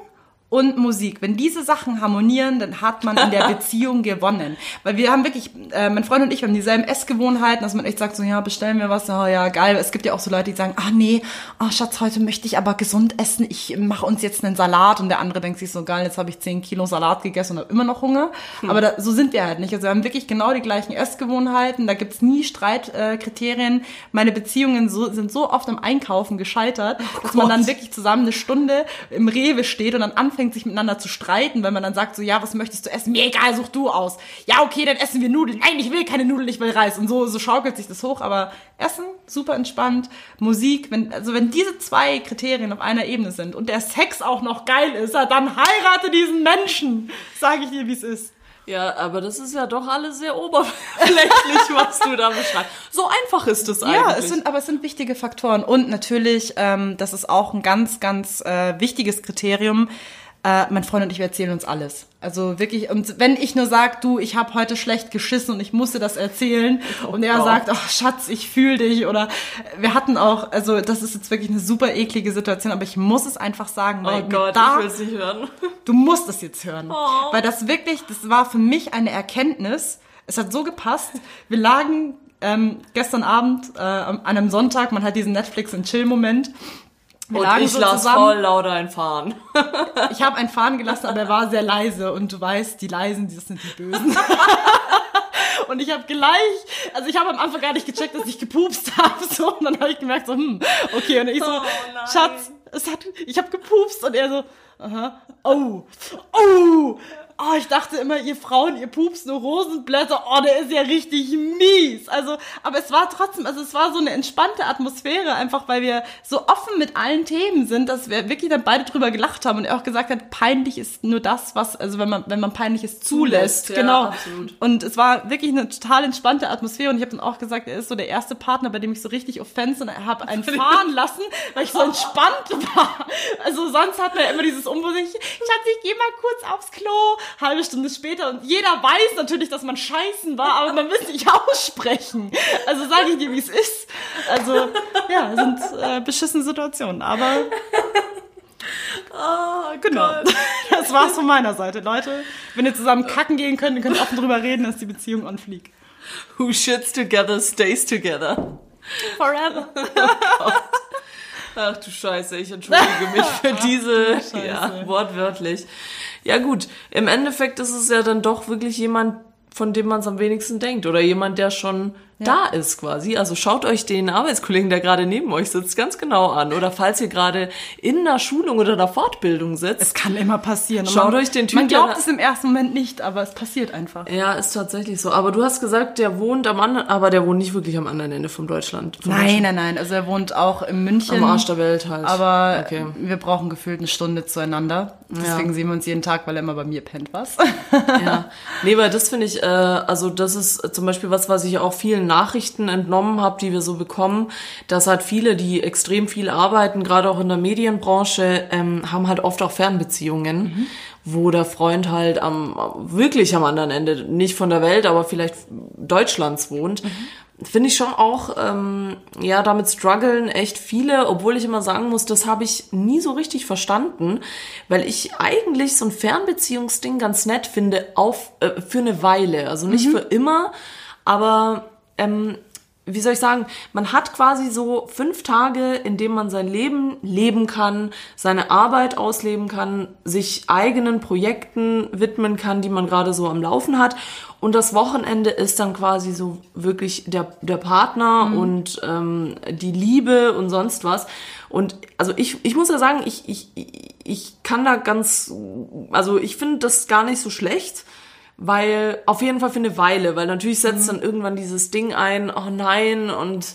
und Musik. Wenn diese Sachen harmonieren, dann hat man in der Beziehung gewonnen. Weil wir haben wirklich, äh, mein Freund und ich, haben dieselben Essgewohnheiten, dass man echt sagt, so ja, bestellen wir was, ja, ja, geil. Es gibt ja auch so Leute, die sagen, ah nee, ah Schatz, heute möchte ich aber gesund essen, ich mache uns jetzt einen Salat. Und der andere denkt sich so, geil, jetzt habe ich 10 Kilo Salat gegessen und habe immer noch Hunger. Aber da, so sind wir halt nicht. Also wir haben wirklich genau die gleichen Essgewohnheiten, da gibt's nie Streitkriterien. Äh. Meine Beziehungen so, sind so oft am Einkaufen gescheitert, dass man dann wirklich zusammen eine Stunde im Rewe steht und dann anfängt, sich miteinander zu streiten, weil man dann sagt so, ja, was möchtest du essen? Mir egal, such du aus. Ja, okay, dann essen wir Nudeln. Nein, ich will keine Nudeln, ich will Reis. Und so, so schaukelt sich das hoch. Aber Essen, super entspannt. Musik, wenn, also wenn diese zwei Kriterien auf einer Ebene sind und der Sex auch noch geil ist, dann heirate diesen Menschen. Sage ich dir, wie es ist. Ja, aber das ist ja doch alles sehr oberflächlich, was du da beschreibst. So einfach ist es eigentlich. Ja, es sind, aber es sind wichtige Faktoren. Und natürlich, ähm, das ist auch ein ganz, ganz äh, wichtiges Kriterium. Äh, mein Freund und ich, wir erzählen uns alles. Also wirklich, und wenn ich nur sag, du, ich habe heute schlecht geschissen und ich musste das erzählen und er Gott. sagt, ach Schatz, ich fühle dich oder wir hatten auch, also das ist jetzt wirklich eine super eklige Situation, aber ich muss es einfach sagen, weil oh Gott, da, ich will es nicht hören. du musst es jetzt hören. Oh. Weil das wirklich, das war für mich eine Erkenntnis. Es hat so gepasst. Wir lagen ähm, gestern Abend äh, an einem Sonntag, man hat diesen Netflix- und Chill-Moment. Wir Und ich so las zusammen. voll laut einfahren. Ich habe einen Fahren gelassen, aber er war sehr leise und du weißt, die Leisen, das sind die Bösen. Und ich habe gleich, also ich habe am Anfang gar nicht gecheckt, dass ich gepupst habe, so und dann habe ich gemerkt so, hm, okay und ich so, Oh. Schatz, es hat, ich habe gepupst und er so, aha, oh, oh, oh, ich dachte immer, ihr Frauen, ihr pupst nur Rosenblätter, oh, der ist ja richtig mies. Also, aber es war trotzdem, also es war so eine entspannte Atmosphäre, einfach weil wir so offen mit allen Themen sind, dass wir wirklich dann beide drüber gelacht haben und er auch gesagt hat, peinlich ist nur das, was, also wenn man, wenn man peinliches zulässt, Zulässt, ja, genau. absolut. Und es war wirklich eine total entspannte Atmosphäre und ich habe dann auch gesagt, er ist so der erste Partner, bei dem ich so richtig offense und habe einen fahren lassen, weil ich so entspannt war. Also sonst hat man ja immer dieses Unbewusste, Schatz, ich gehe mal kurz aufs Klo, halbe Stunde später und jeder weiß natürlich, dass man scheißen war, aber man will es nicht aussprechen. Also sage ich dir, wie es ist. Also ja, sind äh, beschissene Situationen, aber Oh, genau. Das war's von meiner Seite, Leute. Wenn ihr zusammen kacken gehen könnt, ihr könnt offen drüber reden, dass die Beziehung on fleek. Who shits together stays together. Forever. Ach du Scheiße, ich entschuldige mich für diese, ja, wortwörtlich. Ja gut, im Endeffekt ist es ja dann doch wirklich jemand, von dem man es am wenigsten denkt oder jemand, der schon da ist quasi. Also schaut euch den Arbeitskollegen, der gerade neben euch sitzt, ganz genau an. Oder falls ihr gerade in einer Schulung oder einer Fortbildung sitzt. Es kann immer passieren. Schaut man, euch den Typ, Man glaubt es im ersten Moment nicht, aber es passiert einfach. Ja, ist tatsächlich so. Aber du hast gesagt, der wohnt am anderen, aber der wohnt nicht wirklich am anderen Ende von Deutschland. Von Nein, nein, nein. Also er wohnt auch in München. Am Arsch der Welt halt. Aber Okay. wir brauchen gefühlt eine Stunde zueinander. Deswegen sehen wir uns jeden Tag, weil er immer bei mir pennt, was? Ja, nee, weil das finde ich, äh, also das ist zum Beispiel was, was ich auch vielen Nachrichten entnommen habe, die wir so bekommen, dass halt viele, die extrem viel arbeiten, gerade auch in der Medienbranche, ähm, haben halt oft auch Fernbeziehungen, wo der Freund halt am wirklich am anderen Ende, nicht von der Welt, aber vielleicht Deutschlands wohnt. Finde ich schon auch, ähm, ja, damit strugglen echt viele, obwohl ich immer sagen muss, das habe ich nie so richtig verstanden, weil ich eigentlich so ein Fernbeziehungsding ganz nett finde, auf, äh, für eine Weile. Also nicht für immer, aber ähm, wie soll ich sagen, man hat quasi so fünf Tage, in denen man sein Leben leben kann, seine Arbeit ausleben kann, sich eigenen Projekten widmen kann, die man gerade so am Laufen hat. Und das Wochenende ist dann quasi so wirklich der, der Partner und ähm, die Liebe und sonst was. Und also ich, ich muss ja sagen, ich, ich, ich kann da ganz, also ich finde das gar nicht so schlecht weil auf jeden Fall für eine Weile, weil natürlich setzt dann irgendwann dieses Ding ein, oh nein, und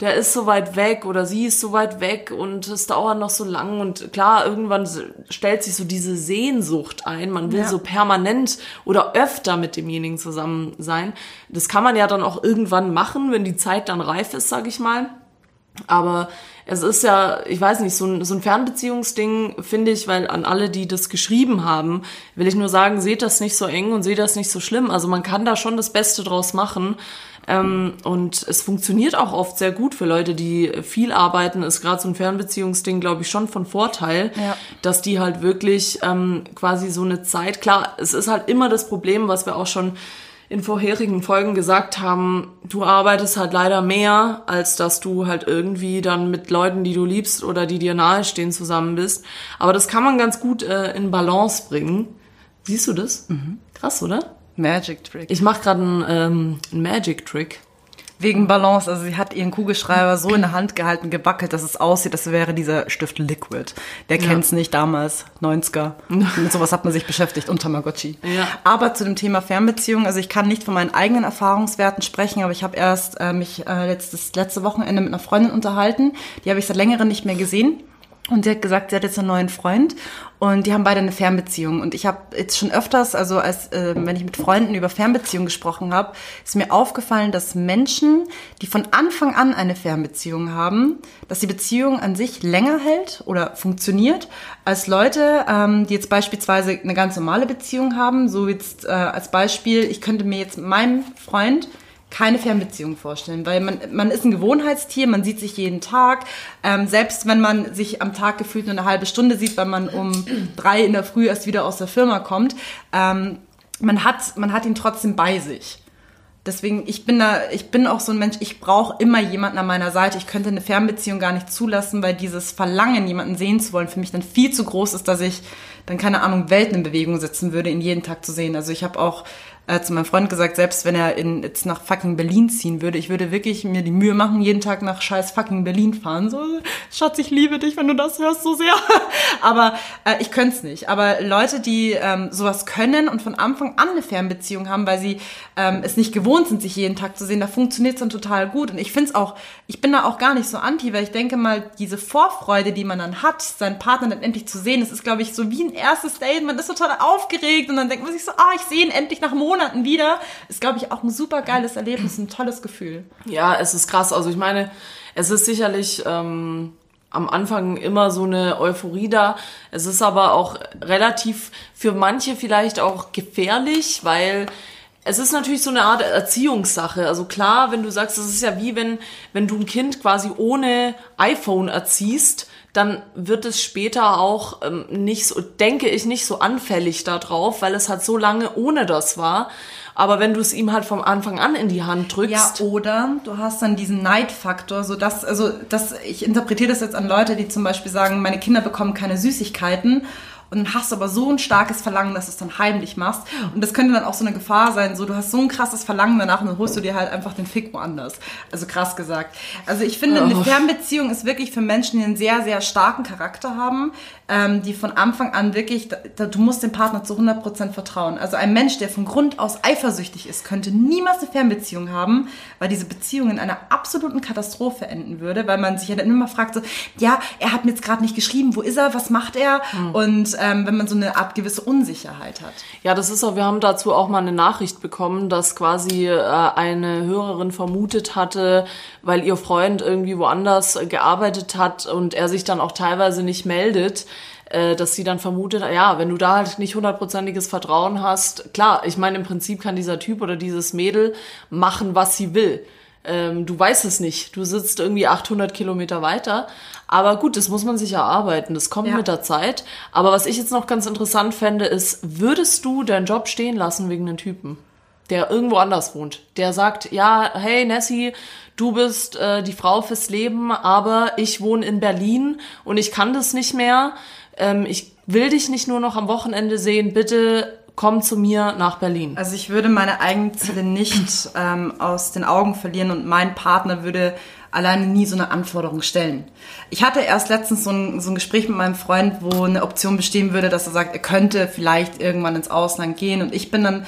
der ist so weit weg oder sie ist so weit weg und es dauert noch so lang und klar, irgendwann stellt sich so diese Sehnsucht ein, man will Ja. so permanent oder öfter mit demjenigen zusammen sein. Das kann man ja dann auch irgendwann machen, wenn die Zeit dann reif ist, sag ich mal. Aber es ist ja, ich weiß nicht, so ein, so ein Fernbeziehungsding finde ich, weil an alle, die das geschrieben haben, will ich nur sagen, seht das nicht so eng und seht das nicht so schlimm. Also man kann da schon das Beste draus machen. Ähm, und es funktioniert auch oft sehr gut für Leute, die viel arbeiten. Ist gerade so ein Fernbeziehungsding, glaube ich, schon von Vorteil, Ja. dass die halt wirklich ähm, quasi so eine Zeit, klar, es ist halt immer das Problem, was wir auch schon in vorherigen Folgen gesagt haben, du arbeitest halt leider mehr, als dass du halt irgendwie dann mit Leuten, die du liebst oder die dir nahestehen, zusammen bist. Aber das kann man ganz gut äh, in Balance bringen. Siehst du das? Krass, oder? Magic Trick. Ich mache gerade einen, ähm, einen Magic-Trick. Wegen Balance, also sie hat ihren Kugelschreiber so in der Hand gehalten, gewackelt, dass es aussieht, als wäre dieser Stift Liquid. Der kennt's nicht damals, 90er. Mit sowas hat man sich beschäftigt und Tamagotchi. Ja. Aber zu dem Thema Fernbeziehung, also ich kann nicht von meinen eigenen Erfahrungswerten sprechen, aber ich habe erst äh, mich äh, letztes, letzte Wochenende mit einer Freundin unterhalten. Die habe ich seit längerem nicht mehr gesehen. Und sie hat gesagt, sie hat jetzt einen neuen Freund und die haben beide eine Fernbeziehung. Und ich habe jetzt schon öfters, also als äh, wenn ich mit Freunden über Fernbeziehungen gesprochen habe, ist mir aufgefallen, dass Menschen, die von Anfang an eine Fernbeziehung haben, dass die Beziehung an sich länger hält oder funktioniert, als Leute, ähm, die jetzt beispielsweise eine ganz normale Beziehung haben. So jetzt äh, als Beispiel, ich könnte mir jetzt meinem Freund keine Fernbeziehung vorstellen, weil man, man ist ein Gewohnheitstier, man sieht sich jeden Tag. Ähm, selbst wenn man sich am Tag gefühlt nur eine halbe Stunde sieht, weil man um drei in der Früh erst wieder aus der Firma kommt, ähm, man, hat, man hat ihn trotzdem bei sich. Deswegen, ich bin da, ich bin auch so ein Mensch, ich brauche immer jemanden an meiner Seite. Ich könnte eine Fernbeziehung gar nicht zulassen, weil dieses Verlangen, jemanden sehen zu wollen, für mich dann viel zu groß ist, dass ich dann, keine Ahnung, Welten in Bewegung setzen würde, ihn jeden Tag zu sehen. Also ich habe auch äh, zu meinem Freund gesagt, selbst wenn er in, jetzt nach fucking Berlin ziehen würde, ich würde wirklich mir die Mühe machen, jeden Tag nach scheiß fucking Berlin fahren. So, Schatz, ich liebe dich, wenn du das hörst, so sehr. Aber äh, ich könnte es nicht. Aber Leute, die ähm, sowas können und von Anfang an eine Fernbeziehung haben, weil sie ähm, es nicht gewohnt sind, sich jeden Tag zu sehen, da funktioniert es dann total gut. Und ich finde es auch, ich bin da auch gar nicht so anti, weil ich denke mal, diese Vorfreude, die man dann hat, seinen Partner dann endlich zu sehen, das ist, glaube ich, so wie ein erstes Date. Man ist total aufgeregt und dann denkt man sich so, ah, ich sehe ihn endlich nach Monaten wieder. Ist, glaube ich, auch ein super geiles Erlebnis, ein tolles Gefühl. Ja, es ist krass. Also ich meine, es ist sicherlich ähm, am Anfang immer so eine Euphorie da. Es ist aber auch relativ für manche vielleicht auch gefährlich, weil es ist natürlich so eine Art Erziehungssache. Also klar, wenn du sagst, es ist ja wie wenn, wenn du ein Kind quasi ohne iPhone erziehst, dann wird es später auch ähm, nicht so, denke ich, nicht so anfällig darauf, weil es halt so lange ohne das war. Aber wenn du es ihm halt vom Anfang an in die Hand Ja, drückst, oder du hast dann diesen Neidfaktor, so dass, also das, ich interpretiere das jetzt an Leute, die zum Beispiel sagen, meine Kinder bekommen keine Süßigkeiten und dann hast du aber so ein starkes Verlangen, dass du es dann heimlich machst. Und das könnte dann auch so eine Gefahr sein, so du hast so ein krasses Verlangen danach und dann holst du dir halt einfach den Fick woanders. Also krass gesagt. Also ich finde, eine Oh. Fernbeziehung ist wirklich für Menschen, die einen sehr, sehr starken Charakter haben, ähm, die von Anfang an wirklich, da, du musst dem Partner zu 100% vertrauen. Also ein Mensch, der von Grund aus eifersüchtig ist, könnte niemals eine Fernbeziehung haben, weil diese Beziehung in einer absoluten Katastrophe enden würde, weil man sich ja dann immer fragt so, ja, er hat mir jetzt gerade nicht geschrieben, wo ist er, was macht er? Und ähm, wenn man so eine Art gewisse Unsicherheit hat. Ja, das ist auch, wir haben dazu auch mal eine Nachricht bekommen, dass quasi äh, eine Hörerin vermutet hatte, weil ihr Freund irgendwie woanders äh, gearbeitet hat und er sich dann auch teilweise nicht meldet, äh, dass sie dann vermutet, ja, wenn du da halt nicht hundertprozentiges Vertrauen hast, klar, ich meine, im Prinzip kann dieser Typ oder dieses Mädel machen, was sie will. Ähm, du weißt es nicht. Du sitzt irgendwie 800 Kilometer weiter. Aber gut, das muss man sich erarbeiten. Das kommt Ja. mit der Zeit. Aber was ich jetzt noch ganz interessant fände, ist, würdest du deinen Job stehen lassen wegen einem Typen? der irgendwo anders wohnt, der sagt, ja, hey Nessie, du bist äh, die Frau fürs Leben, aber ich wohne in Berlin und ich kann das nicht mehr. Ähm, ich will dich nicht nur noch am Wochenende sehen, bitte komm zu mir nach Berlin. Also ich würde meine eigenen Ziele nicht ähm, aus den Augen verlieren und mein Partner würde alleine nie so eine Anforderung stellen. Ich hatte erst letztens so ein, so ein Gespräch mit meinem Freund, wo eine Option bestehen würde, dass er sagt, er könnte vielleicht irgendwann ins Ausland gehen. Und ich bin dann,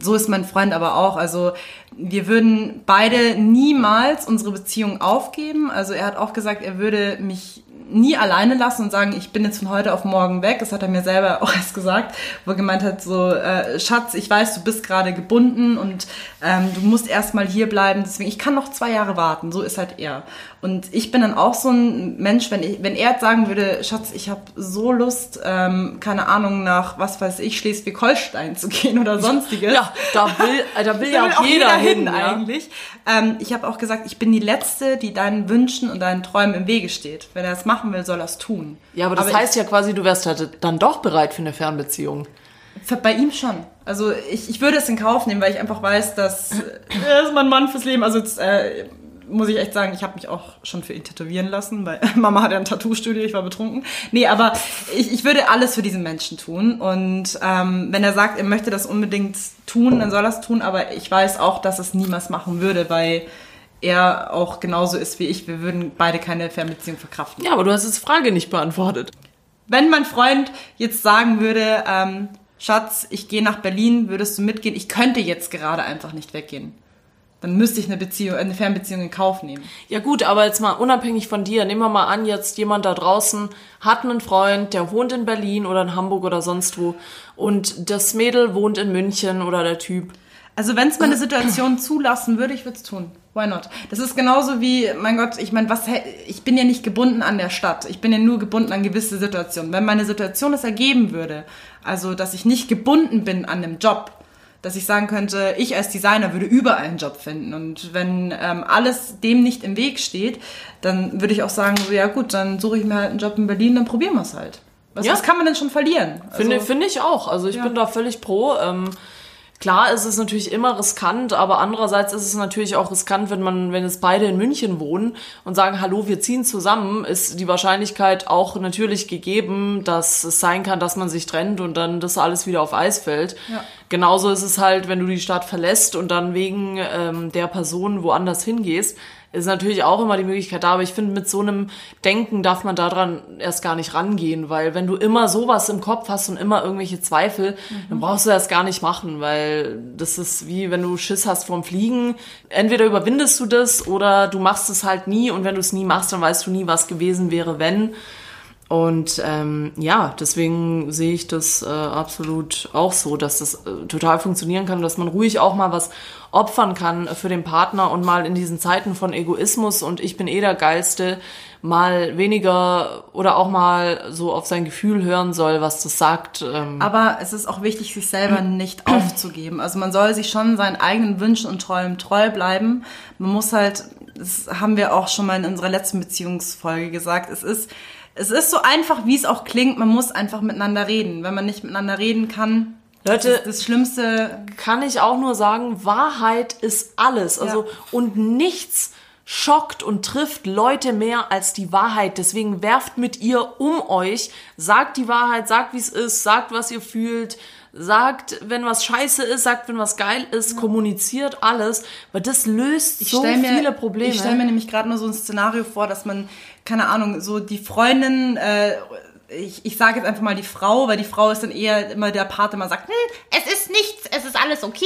so ist mein Freund aber auch, also wir würden beide niemals unsere Beziehung aufgeben. Also er hat auch gesagt, er würde mich nie alleine lassen und sagen, ich bin jetzt von heute auf morgen weg. Das hat er mir selber auch erst gesagt, wo er gemeint hat, so, äh, Schatz, ich weiß, du bist gerade gebunden und ähm, du musst erstmal hier bleiben. Deswegen, ich kann noch zwei Jahre warten. So ist halt er. Und ich bin dann auch so ein Mensch, wenn, ich, wenn er jetzt sagen würde, Schatz, ich habe so Lust, ähm, keine Ahnung, nach, was weiß ich, Schleswig-Holstein zu gehen oder sonstiges. Ja, da will, da will ja auch, jeder, hin, ja. eigentlich. Ähm, ich habe auch gesagt, ich bin die Letzte, die deinen Wünschen und deinen Träumen im Wege steht. Wenn er das machen will, soll er es tun. Ja, aber das heißt ja quasi, du wärst halt dann doch bereit für eine Fernbeziehung. Bei ihm schon. Also ich, ich würde es in Kauf nehmen, weil ich einfach weiß, dass er ist mein Mann fürs Leben. Also jetzt, äh, muss ich echt sagen, ich habe mich auch schon für ihn tätowieren lassen, weil Mama hat ja ein Tattoo-Studio, ich war betrunken. Nee, aber ich, ich würde alles für diesen Menschen tun. Und ähm, wenn er sagt, er möchte das unbedingt tun, dann soll er es tun. Aber ich weiß auch, dass es niemals machen würde, weil er auch genauso ist wie ich. Wir würden beide keine Fernbeziehung verkraften. Ja, aber du hast jetzt die Frage nicht beantwortet. Wenn mein Freund jetzt sagen würde, ähm, Schatz, ich gehe nach Berlin, würdest du mitgehen? Ich könnte jetzt gerade einfach nicht weggehen. Dann müsste ich eine Beziehung, eine Fernbeziehung in Kauf nehmen. Ja gut, aber jetzt mal unabhängig von dir, nehmen wir mal an, jetzt jemand da draußen hat einen Freund, der wohnt in Berlin oder in Hamburg oder sonst wo und das Mädel wohnt in München oder der Typ. Also wenn es meine Situation zulassen würde, ich würde es tun. Why not? Das ist genauso wie, mein Gott, ich meine, was, ich bin ja nicht gebunden an der Stadt. Ich bin ja nur gebunden an gewisse Situationen. Wenn meine Situation es ergeben würde, also dass ich nicht gebunden bin an dem Job, dass ich sagen könnte, ich als Designer würde überall einen Job finden. Und wenn ähm, alles dem nicht im Weg steht, dann würde ich auch sagen, so, ja gut, dann suche ich mir halt einen Job in Berlin, dann probieren wir es halt. Was, Ja. was kann man denn schon verlieren? Finde Also- finde ich auch. Also ich Ja. bin da völlig pro. Ähm, klar ist es natürlich immer riskant, aber andererseits ist es natürlich auch riskant, wenn man, wenn es beide in München wohnen und sagen, hallo, wir ziehen zusammen, ist die Wahrscheinlichkeit auch natürlich gegeben, dass es sein kann, dass man sich trennt und dann das alles wieder auf Eis fällt. Ja. Genauso ist es halt, wenn du die Stadt verlässt und dann wegen ähm, der Person woanders hingehst, ist natürlich auch immer die Möglichkeit da, aber ich finde, mit so einem Denken darf man daran erst gar nicht rangehen, weil wenn du immer sowas im Kopf hast und immer irgendwelche Zweifel, dann brauchst du das gar nicht machen, weil das ist wie wenn du Schiss hast vorm Fliegen. Entweder überwindest du das oder du machst es halt nie und wenn du es nie machst, dann weißt du nie, was gewesen wäre, wenn. Und ähm, ja, deswegen sehe ich das äh, absolut auch so, dass das äh, total funktionieren kann, dass man ruhig auch mal was opfern kann für den Partner und mal in diesen Zeiten von Egoismus und ich bin eh der Geilste, mal weniger oder auch mal so auf sein Gefühl hören soll, was das sagt. Ähm, Aber es ist auch wichtig, sich selber nicht aufzugeben. Also man soll sich schon seinen eigenen Wünschen und Träumen treu bleiben. Man muss halt, das haben wir auch schon mal in unserer letzten Beziehungsfolge gesagt, es ist, es ist so einfach, wie es auch klingt, man muss einfach miteinander reden. Wenn man nicht miteinander reden kann, Leute, das, das Schlimmste, kann ich auch nur sagen, Wahrheit ist alles. Also Ja. und nichts schockt und trifft Leute mehr als die Wahrheit. Deswegen werft mit ihr um euch, sagt die Wahrheit, sagt wie es ist, sagt was ihr fühlt, sagt, wenn was scheiße ist, sagt, wenn was geil ist, kommuniziert alles, weil das löst so stell mir, viele Probleme. Ich stelle mir nämlich gerade nur so ein Szenario vor, dass man, keine Ahnung, so die Freundin, äh, ich, ich sage jetzt einfach mal die Frau, weil die Frau ist dann eher immer der Part, der man sagt, hm, Es ist nichts, es ist alles okay.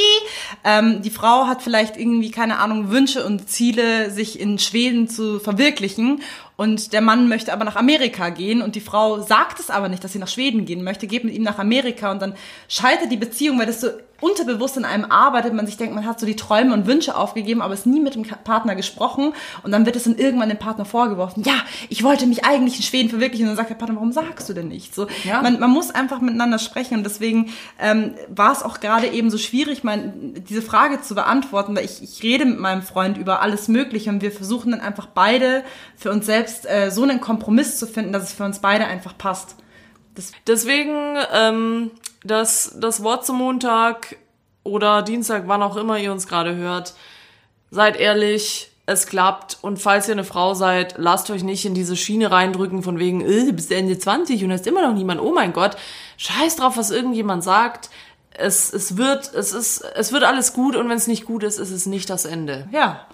ähm, die Frau hat vielleicht irgendwie, keine Ahnung, Wünsche und Ziele, sich in Schweden zu verwirklichen. Und der Mann möchte aber nach Amerika gehen und die Frau sagt es aber nicht, dass sie nach Schweden gehen möchte, geht mit ihm nach Amerika und dann scheitert die Beziehung, weil das so unterbewusst in einem arbeitet. Man sich denkt, man hat so die Träume und Wünsche aufgegeben, aber es nie mit dem Partner gesprochen und dann wird es dann irgendwann dem Partner vorgeworfen. Ja, ich wollte mich eigentlich in Schweden verwirklichen und dann sagt der Partner, warum sagst du denn nicht? So, Ja. man, man muss einfach miteinander sprechen und deswegen ähm, war es auch gerade eben so schwierig, mein, diese Frage zu beantworten, weil ich, ich rede mit meinem Freund über alles Mögliche und wir versuchen dann einfach beide für uns selbst äh, so einen Kompromiss zu finden, dass es für uns beide einfach passt. Das, Deswegen ähm, das, das Wort zum Montag, oder Dienstag, wann auch immer ihr uns gerade hört. Seid ehrlich, es klappt. Und falls ihr eine Frau seid, lasst euch nicht in diese Schiene reindrücken von wegen, äh, bist Ende 20 und hast immer noch niemand. Oh mein Gott, scheiß drauf, was irgendjemand sagt. Es, es wird, es ist, es wird alles gut und wenn es nicht gut ist, ist es nicht das Ende. Ja.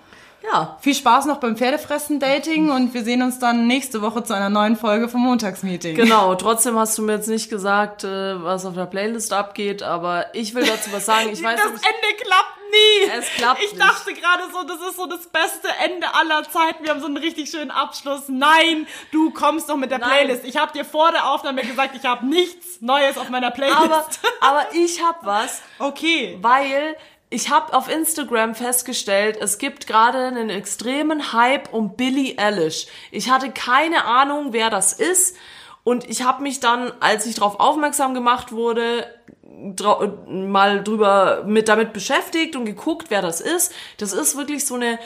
Ja. Viel Spaß noch beim Pferdefressen-Dating und wir sehen uns dann nächste Woche zu einer neuen Folge vom Montagsmeeting. Genau, trotzdem hast du mir jetzt nicht gesagt, äh, was auf der Playlist abgeht, aber ich will dazu was sagen. Ich weiß das nicht. Ende klappt nie. Es klappt Ich nicht. dachte gerade so, das ist so das beste Ende aller Zeiten. Wir haben so einen richtig schönen Abschluss. Nein, du kommst doch mit der Nein. Playlist. Ich habe dir vor der Aufnahme gesagt, ich habe nichts Neues auf meiner Playlist. Aber, aber ich hab was, okay. weil ich habe auf Instagram festgestellt, es gibt gerade einen extremen Hype um Billie Eilish. Ich hatte keine Ahnung, wer das ist. Und ich habe mich dann, als ich darauf aufmerksam gemacht wurde, mal drüber mit damit beschäftigt und geguckt, wer das ist. Das ist wirklich so eine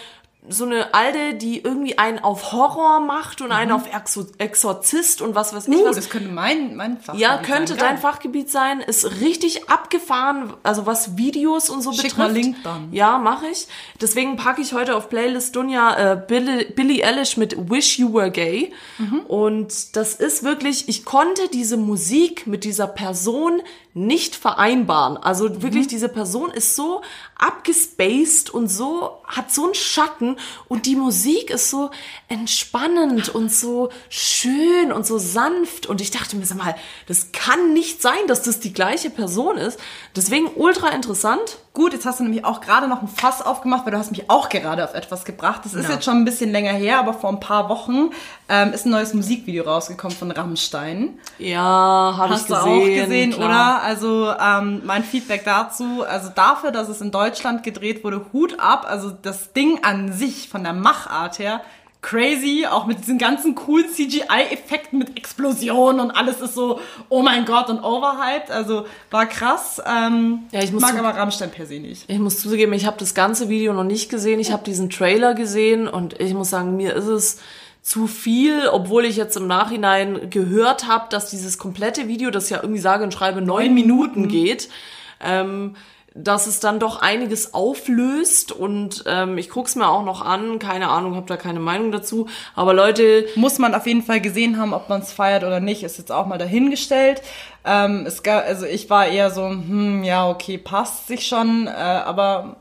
so eine alte, die irgendwie einen auf Horror macht und einen auf Exo Exorzist und was weiß ich Uh, was. das könnte mein, mein Fachgebiet Ja, könnte sein. dein Geil. Fachgebiet sein. Ist richtig abgefahren, also was Videos und so Schick betrifft. mal Link dann. Ja, mache ich. Deswegen packe ich heute auf Playlist Dunja äh, Billie, Billie Eilish mit Wish You Were Gay. Mhm. Und das ist wirklich, ich konnte diese Musik mit dieser Person nicht vereinbaren. Also Mhm. wirklich, diese Person ist so abgespaced und so, hat so einen Schatten und die Musik ist so entspannend und so schön und so sanft und ich dachte mir, sag mal, das kann nicht sein, dass das die gleiche Person ist. Deswegen ultra interessant. Gut, jetzt hast du nämlich auch gerade noch ein Fass aufgemacht, weil du hast mich auch gerade auf etwas gebracht. Das ist jetzt schon ein bisschen länger her, aber vor ein paar Wochen ähm, ist ein neues Musikvideo rausgekommen von Rammstein. Ja, habe ich Hast du gesehen. auch gesehen, klar. oder? Also ähm, mein Feedback dazu, also dafür, dass es in Deutschland gedreht wurde, Hut ab. Also das Ding an sich von der Machart her crazy, auch mit diesen ganzen coolen CGI-Effekten mit Explosionen und alles ist so, oh mein Gott und overhyped. Also war krass. Ähm, Ja, ich muss mag aber Rammstein per se nicht. Ich muss zugeben, ich habe das ganze Video noch nicht gesehen. Ich habe diesen Trailer gesehen und ich muss sagen, mir ist es zu viel, obwohl ich jetzt im Nachhinein gehört habe, dass dieses komplette Video, das ja irgendwie sage und schreibe neun Minuten geht, ähm, dass es dann doch einiges auflöst und ähm, ich guck's mir auch noch an. Keine Ahnung, habe da keine Meinung dazu. Aber Leute, muss man auf jeden Fall gesehen haben, ob man es feiert oder nicht, ist jetzt auch mal dahingestellt. Ähm, es gab, also ich war eher so, hm, ja, okay, passt sich schon, äh, aber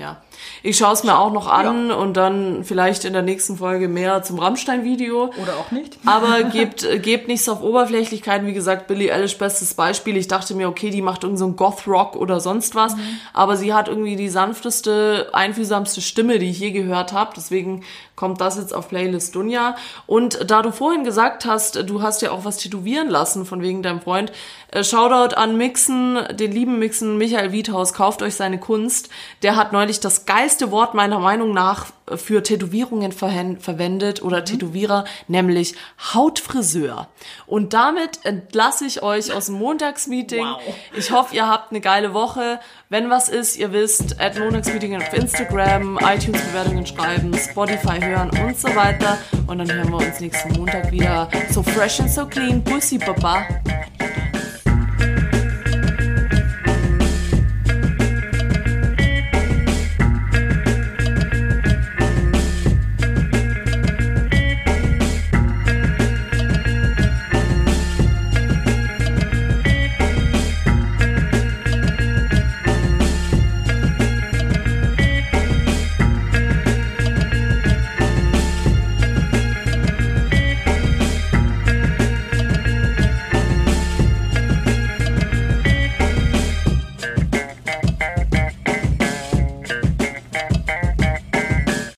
Ja, ich schaue es mir auch noch an und dann vielleicht in der nächsten Folge mehr zum Rammstein-Video. oder auch nicht. Aber gebt, gebt nichts auf Oberflächlichkeiten. Wie gesagt, Billie Eilish, bestes Beispiel. Ich dachte mir, okay, die macht irgend so ein Goth-Rock oder sonst was. Aber sie hat irgendwie die sanfteste, einfühlsamste Stimme, die ich je gehört habe. Deswegen kommt das jetzt auf Playlist Dunja. Und da du vorhin gesagt hast, du hast ja auch was tätowieren lassen von wegen deinem Freund, äh, Shoutout an Mixen, den lieben Mixen Michael Wiethaus, kauft euch seine Kunst. Der hat neulich das geilste Wort meiner Meinung nach für Tätowierungen verhen- verwendet oder Tätowierer, nämlich Hautfriseur. Und damit entlasse ich euch aus dem Montagsmeeting. Wow. Ich hoffe, ihr habt eine geile Woche. Wenn was ist, ihr wisst, at Montagsmeeting auf Instagram, iTunes-Bewertungen schreiben, Spotify hören und so weiter. Und dann hören wir uns nächsten Montag wieder. So fresh and so clean. Bussi, Baba.